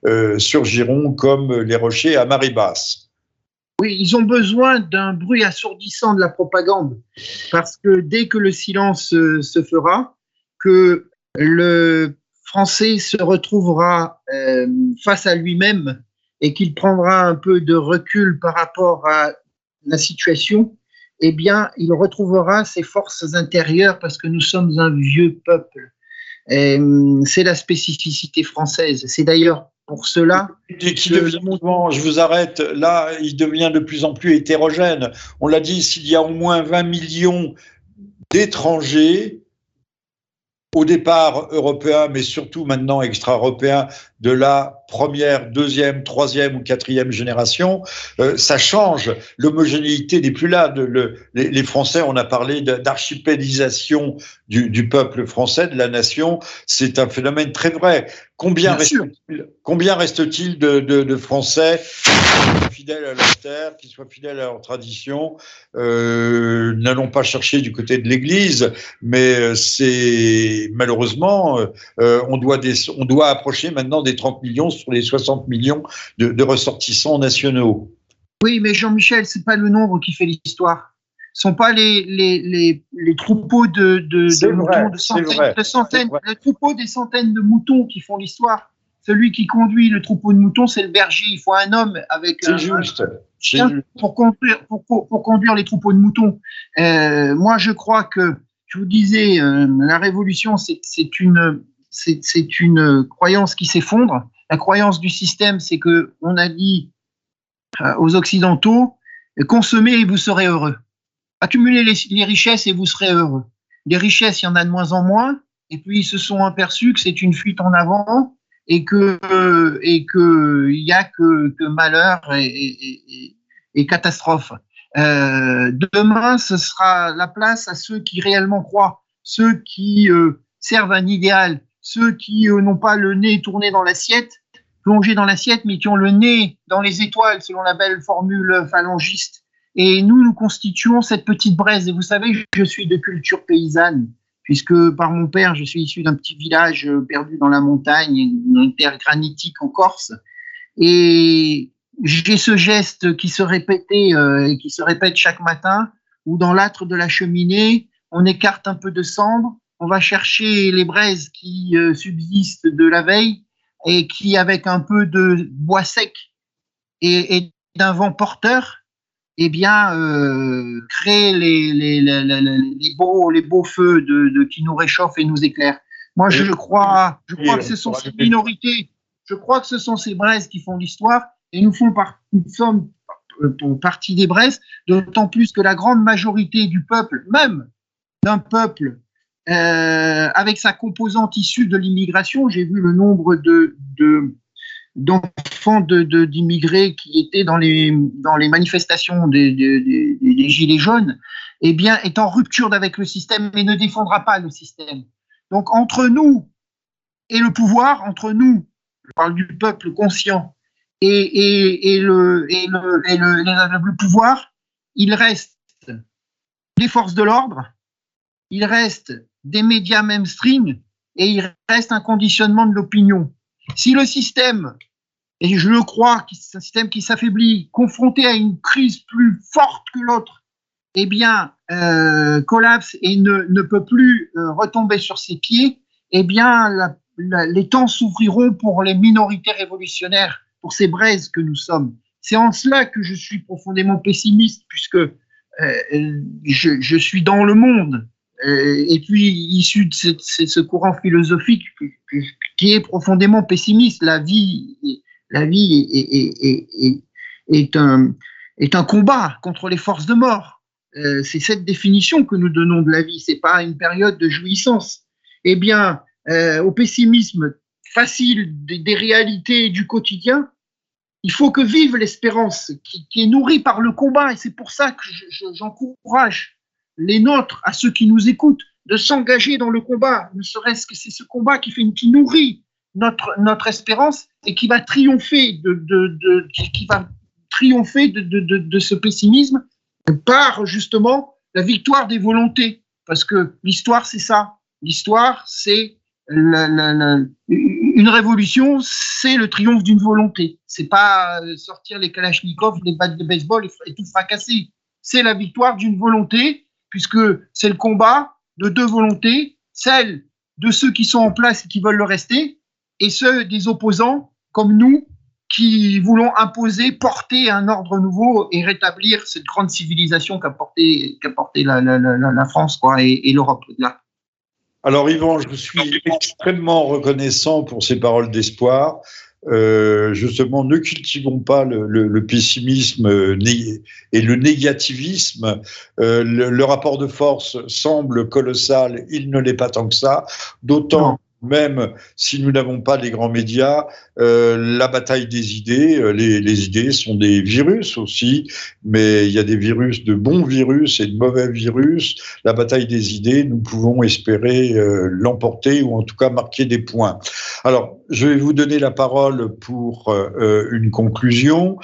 euh, surgiront comme les rochers à marée basse. Oui, ils ont besoin d'un bruit assourdissant de la propagande, parce que dès que le silence euh, se fera, que le Français se retrouvera euh, face à lui-même et qu'il prendra un peu de recul par rapport à la situation, eh bien, il retrouvera ses forces intérieures parce que nous sommes un vieux peuple. C'est la spécificité française. C'est d'ailleurs pour cela. Qui devient, je vous arrête, là, il devient de plus en plus hétérogène. On l'a dit, s'il y a au moins 20 millions d'étrangers, au départ européens, mais surtout maintenant extra-européens, de la première, deuxième, troisième ou quatrième génération, euh, ça change. L'homogénéité n'est plus là. De, le, les, les, Français, on a parlé d'archipélisation du, du, peuple français, de la nation. C'est un phénomène très vrai. Combien reste-t-il de, de, de, Français fidèles à leur terre, qui soient fidèles à leur tradition euh, N'allons pas chercher du côté de l'Église, mais euh, c'est malheureusement, euh, on, doit des, on doit approcher maintenant des 30 millions sur les 60 millions de, de ressortissants nationaux. Oui, mais Jean-Michel, c'est pas le nombre qui fait l'histoire. Ce sont pas les, les, les, les troupeaux de, de, de moutons, de centaines, de centaines le troupeau des centaines de moutons qui font l'histoire. Celui qui conduit le troupeau de moutons, c'est le berger. Il faut un homme avec un, juste. chien pour conduire, pour, pour, pour, conduire les troupeaux de moutons. Euh, moi, je crois que, je vous disais, euh, la révolution, c'est une, c'est une croyance qui s'effondre. La croyance du système, c'est que on a dit euh, aux Occidentaux consommez et vous serez heureux. Accumulez les, les, richesses et vous serez heureux. Des richesses, il y en a de moins en moins. Et puis ils se sont aperçus que c'est une fuite en avant et que et que il y a que, que malheur et, et, catastrophe. Euh, demain, ce sera la place à ceux qui réellement croient, ceux qui euh, servent un idéal, ceux qui euh, n'ont pas le nez tourné dans l'assiette, plongé dans l'assiette, mais qui ont le nez dans les étoiles, selon la belle formule phalangiste. Et nous, nous constituons cette petite braise. Et vous savez, je suis de culture paysanne puisque par mon père, je suis issu d'un petit village euh, perdu dans la montagne, une terre granitique en Corse. Et j'ai ce geste qui se répétait euh, et qui se répète chaque matin, où dans l'âtre de la cheminée, on écarte un peu de cendre, on va chercher les braises qui euh, subsistent de la veille et qui, avec un peu de bois sec et, et d'un vent porteur, eh bien, euh, créer les, les, les, les, beaux, les beaux feux de, de, qui nous réchauffent et nous éclairent. Moi, je, crois, je crois que ce sont ces minorités, je crois que ce sont ces braises qui font l'histoire et nous, font par, nous sommes pour partie des braises, d'autant plus que la grande majorité du peuple, même d'un peuple euh, avec sa composante issue de l'immigration, j'ai vu le nombre de, de d'enfants d'immigrés qui étaient dans les, les manifestations des, Gilets jaunes, eh bien, est en rupture avec le système et ne défendra pas le système. Donc, entre nous et le pouvoir, entre nous, je parle du peuple conscient, et, le, pouvoir, il reste des forces de l'ordre, il reste des médias mainstream et il reste un conditionnement de l'opinion. Si le système et je le crois, c'est un système qui s'affaiblit, confronté à une crise plus forte que l'autre, eh bien, euh, collapse et ne, peut plus euh, retomber sur ses pieds, eh bien, les temps s'ouvriront pour les minorités révolutionnaires, pour ces braises que nous sommes. C'est en cela que je suis profondément pessimiste, puisque euh, je, suis dans le monde, et puis issu de ce, courant philosophique qui est profondément pessimiste. La vie est un combat contre les forces de mort. Euh, c'est cette définition que nous donnons de la vie, c'est pas une période de jouissance. Eh bien, euh, au pessimisme facile des, réalités du quotidien, il faut que vive l'espérance qui, est nourrie par le combat, et c'est pour ça que j'encourage les nôtres, à ceux qui nous écoutent, de s'engager dans le combat, ne serait-ce que c'est ce combat qui, fait, qui nourrit notre, notre espérance et qui va triompher de, de, qui va triompher de, de, ce pessimisme par justement la victoire des volontés. Parce que l'histoire, c'est ça. L'histoire, c'est une révolution, c'est le triomphe d'une volonté. C'est pas sortir les kalachnikovs, les battes de baseball et, tout fracasser. C'est la victoire d'une volonté, puisque c'est le combat de deux volontés, celle de ceux qui sont en place et qui veulent le rester, et ceux des opposants comme nous qui voulons imposer, porter un ordre nouveau et rétablir cette grande civilisation qu'a porté, qu'a porté la, la, la, la, France quoi, et, et l'Europe. Là. Alors Yvan, je suis extrêmement reconnaissant pour ces paroles d'espoir. Euh, justement, ne cultivons pas le, pessimisme et le négativisme. Euh, le, le, rapport de force semble colossal, il ne l'est pas tant que ça, d'autant même si nous n'avons pas les grands médias, euh, la bataille des idées, euh, les, les, idées sont des virus aussi, mais il y a des virus de bons virus et de mauvais virus. La bataille des idées, nous pouvons espérer euh, l'emporter ou en tout cas marquer des points. Alors, je vais vous donner la parole pour euh, une conclusion.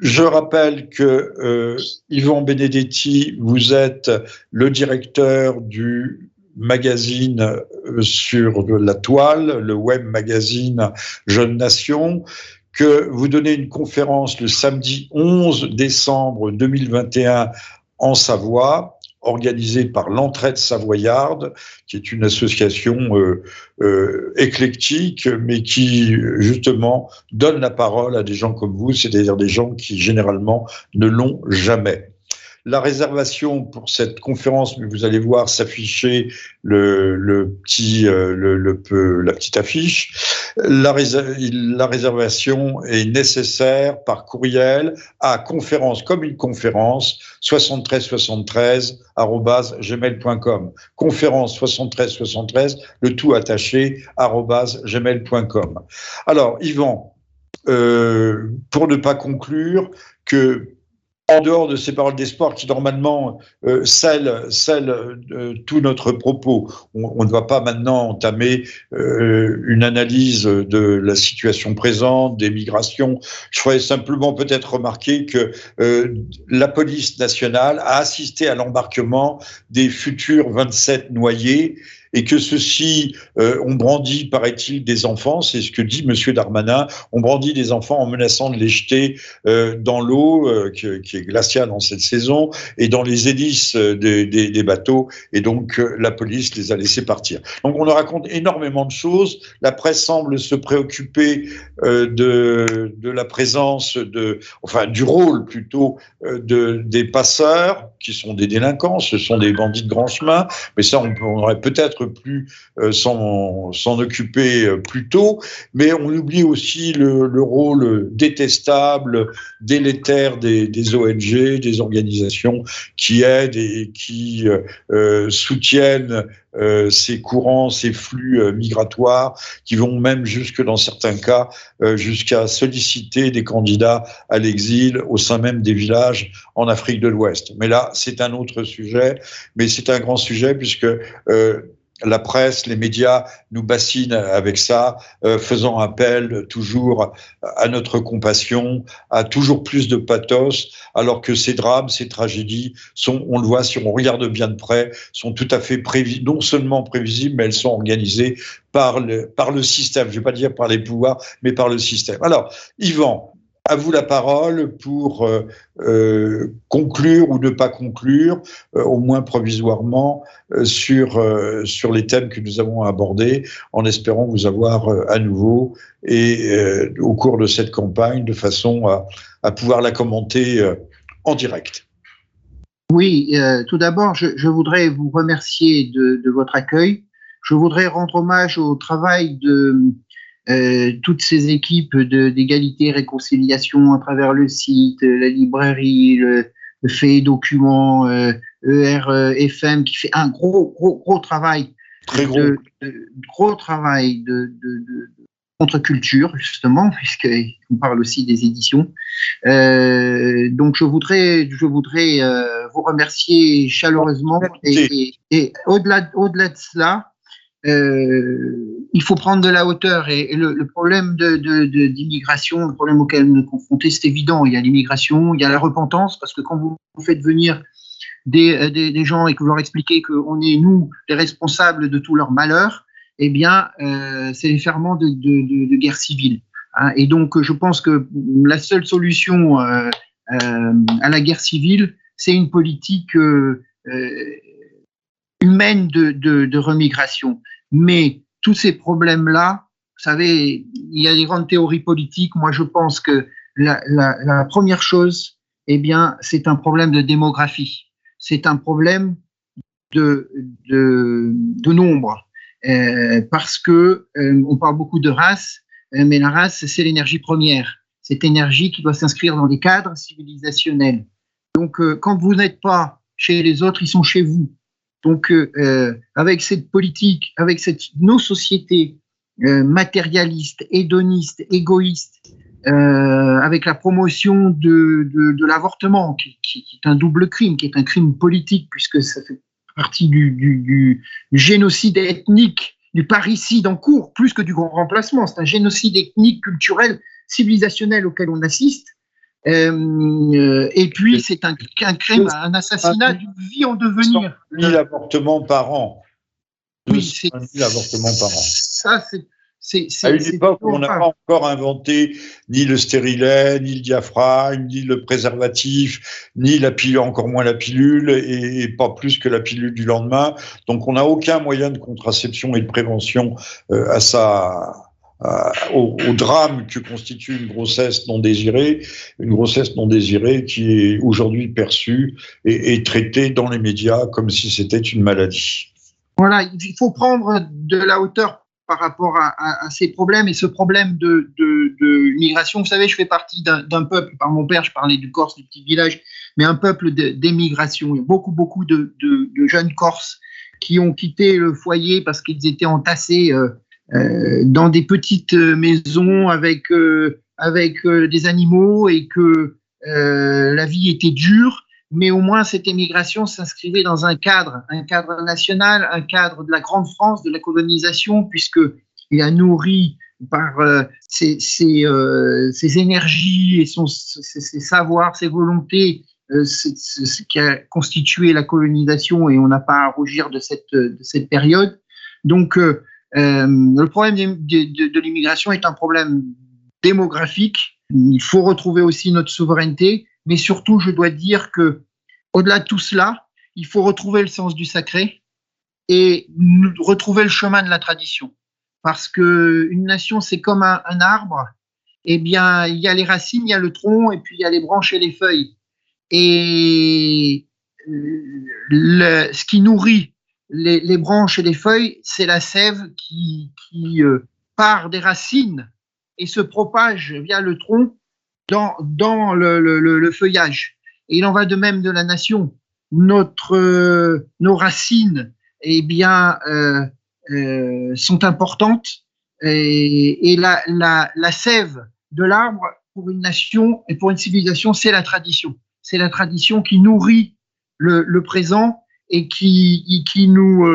Je rappelle que Yvan Benedetti, vous êtes le directeur du magazine euh, sur la toile, le web magazine Jeune Nation, que vous donnez une conférence le samedi 11 décembre 2021 en Savoie, organisée par l'Entraide Savoyarde, qui est une association euh, euh, éclectique, mais qui justement donne la parole à des gens comme vous, c'est-à-dire des gens qui généralement ne l'ont jamais. La réservation pour cette conférence, mais vous allez voir s'afficher le, petit, euh, la petite affiche. La, la, réservation est nécessaire par courriel à conférence, comme une conférence, 73 73 gmail.com. Conférence 73 73, le tout attaché gmail.com. Alors, Yvan, euh, pour ne pas conclure, que en dehors de ces paroles d'espoir qui normalement euh, scellent, euh, tout notre propos. On, ne va pas maintenant entamer euh, une analyse de la situation présente, des migrations. Je ferais simplement peut-être remarquer que la police nationale a assisté à l'embarquement des futurs 27 noyés et que ceux-ci euh, ont brandi, paraît-il, des enfants, c'est ce que dit Monsieur Darmanin, ont brandi des enfants en menaçant de les jeter euh, dans l'eau, euh, qui, est glaciale en cette saison, et dans les hélices des, des, bateaux, et donc la police les a laissés partir. Donc on nous raconte énormément de choses. La presse semble se préoccuper de, la présence de, enfin du rôle plutôt de des passeurs qui sont des délinquants, ce sont des bandits de grand chemin, mais ça on aurait peut-être plus euh, s'en occuper euh, plus tôt, mais on oublie aussi le, rôle détestable, délétère des, des, ONG, des organisations qui aident et qui euh, soutiennent ces courants, ces flux migratoires, qui vont même jusque dans certains cas jusqu'à solliciter des candidats à l'exil au sein même des villages en Afrique de l'Ouest. Mais là, c'est un autre sujet, mais c'est un grand sujet puisque la presse, les médias nous bassinent avec ça, euh, faisant appel toujours à notre compassion, à toujours plus de pathos, alors que ces drames, ces tragédies sont, on le voit si on regarde bien de près, sont tout à fait non seulement prévisibles, mais elles sont organisées par le, par le système. Je ne vais pas dire par les pouvoirs, mais par le système. Alors, Yvan, à vous la parole pour euh, euh, conclure ou ne pas conclure, euh, au moins provisoirement, sur, sur les thèmes que nous avons abordés, en espérant vous avoir à nouveau et au cours de cette campagne, de façon à, à pouvoir la commenter en direct. Oui, tout d'abord, je, je, voudrais vous remercier de, de votre accueil. Je voudrais rendre hommage au travail de euh, toutes ces équipes d'égalité et réconciliation à travers le site, la librairie, le, fait document, euh, ERFM qui fait un gros, gros, gros travail. Très gros. De, gros travail de, de, contre-culture, justement, puisqu'on parle aussi des éditions. Euh, donc, je voudrais, je voudrais euh, vous remercier chaleureusement. Et, et, et au-delà au -delà de cela, euh, il faut prendre de la hauteur. Et, le, problème d'immigration, de, le problème auquel nous sommes confrontés, c'est évident. Il y a l'immigration, il y a la repentance, parce que quand vous, faites venir des, euh, des, gens et que vous leur expliquez qu'on est, nous, les responsables de tout leur malheur, eh bien, euh, c'est les ferments de, guerre civile. Hein. Et donc, je pense que la seule solution à la guerre civile, c'est une politique humaine de, de remigration. Mais tous ces problèmes-là, vous savez, il y a des grandes théories politiques. Moi, je pense que la, première chose, eh bien, c'est un problème de démographie. C'est un problème de, de, nombre. Euh, parce que euh, on parle beaucoup de race, euh, mais la race, c'est l'énergie première. Cette énergie qui doit s'inscrire dans des cadres civilisationnels. Donc, quand vous n'êtes pas chez les autres, ils sont chez vous. Donc, euh, euh, avec cette politique, avec cette, nos sociétés euh, matérialistes, hédonistes, égoïstes, avec la promotion de, l'avortement, qui, est un double crime, qui est un crime politique, puisque ça fait partie du, du génocide ethnique, du parricide en cours, plus que du grand remplacement. C'est un génocide ethnique, culturel, civilisationnel auquel on assiste. Euh, et puis, c'est un, un, crime, un assassinat d'une vie en devenir. 1000 avortements par an. Oui, c'est 000 avortements par an. Ça, c'est. À une époque où on n'a pas encore inventé ni le stérilet, ni le diaphragme, ni le préservatif, ni la pilule, encore moins la pilule, et, et pas plus que la pilule du lendemain. Donc on n'a aucun moyen de contraception et de prévention euh, à sa au, drame que constitue une grossesse non désirée, une grossesse non désirée qui est aujourd'hui perçue et, traitée dans les médias comme si c'était une maladie. Voilà, il faut prendre de la hauteur par rapport à, ces problèmes et ce problème de, migration. Vous savez, je fais partie d'un peuple, par mon père, je parlais du Corse, du petit village, mais un peuple d'émigration. Il y a beaucoup, beaucoup de, jeunes Corses qui ont quitté le foyer parce qu'ils étaient entassés euh, euh, dans des petites maisons avec, euh, avec des animaux et que la vie était dure mais au moins cette émigration s'inscrivait dans un cadre, un cadre national, un cadre de la grande France, de la colonisation, puisqu'il a nourri par euh, ses, euh, ses, énergies et son, ses, savoirs, ses volontés, euh, ce qui a constitué la colonisation et on n'a pas à rougir de cette, de cette période. Donc, le problème de, l'immigration est un problème démographique. Il faut retrouver aussi notre souveraineté, mais surtout, je dois dire que au-delà de tout cela, il faut retrouver le sens du sacré et retrouver le chemin de la tradition. Parce que une nation, c'est comme un, arbre. Eh bien, il y a les racines, il y a le tronc, et puis il y a les branches et les feuilles. Et le, ce qui nourrit les, branches et les feuilles, c'est la sève qui, euh, part des racines et se propage via le tronc dans, le, feuillage. Et il en va de même de la nation. Euh, nos racines, eh bien, euh, sont importantes et, la, sève de l'arbre pour une nation et pour une civilisation, c'est la tradition. C'est la tradition qui nourrit le présent et qui, nous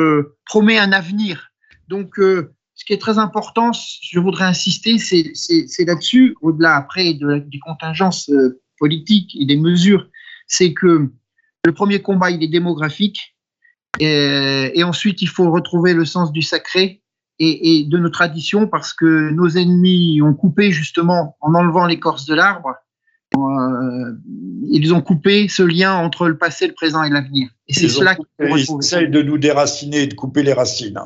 promet un avenir. Donc, ce qui est très important, je voudrais insister, c'est là-dessus, au-delà après de, des contingences politiques et des mesures, c'est que le premier combat, il est démographique, et, ensuite, il faut retrouver le sens du sacré et, de nos traditions, parce que nos ennemis ont coupé justement, en enlevant l'écorce de l'arbre, euh, ils ont coupé ce lien entre le passé, le présent et l'avenir. Et c'est cela qu'il Ils essayent de nous déraciner et de couper les racines.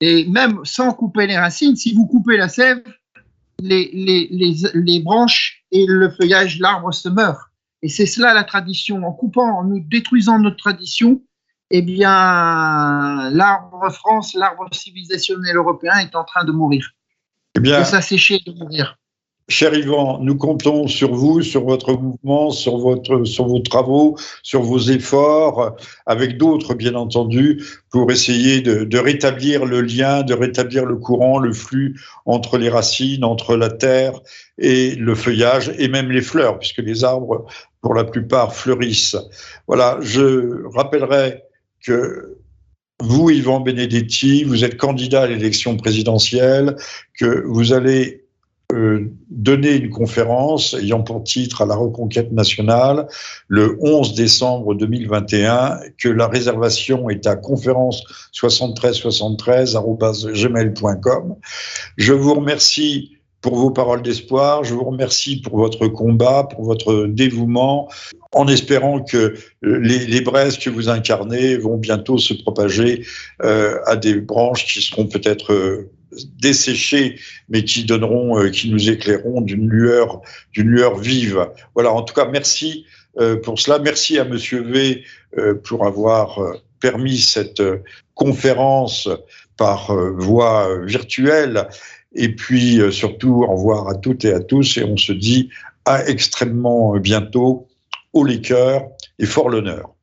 Et même sans couper les racines, si vous coupez la sève, les, les, branches et le feuillage de l'arbre se meurent. Et c'est cela la tradition. En coupant, en nous détruisant notre tradition, eh bien, l'arbre France, l'arbre civilisationnel européen est en train de mourir. Eh bien, de s'assécher de mourir. Cher Yvan, nous comptons sur vous, sur votre mouvement, sur, votre, sur vos travaux, sur vos efforts, avec d'autres bien entendu, pour essayer de, rétablir le lien, de rétablir le courant, le flux entre les racines, entre la terre et le feuillage, et même les fleurs, puisque les arbres, pour la plupart, fleurissent. Voilà, je rappellerai que vous, Yvan Benedetti, vous êtes candidat à l'élection présidentielle, que vous allez euh, donner une conférence ayant pour titre à la reconquête nationale le 11 décembre 2021, que la réservation est à conférence 7373 gmail.com. Je vous remercie pour vos paroles d'espoir. Je vous remercie pour votre combat, pour votre dévouement, en espérant que les, les braises que vous incarnez vont bientôt se propager euh, à des branches qui seront peut-être euh, desséchés, mais qui donneront, euh, qui nous éclaireront d'une lueur, d'une lueur vive. Voilà. En tout cas, merci euh, pour cela. Merci à Monsieur V euh, pour avoir permis cette conférence par voie virtuelle. Et puis surtout, au revoir à toutes et à tous. Et on se dit à extrêmement bientôt, au les et fort l'honneur.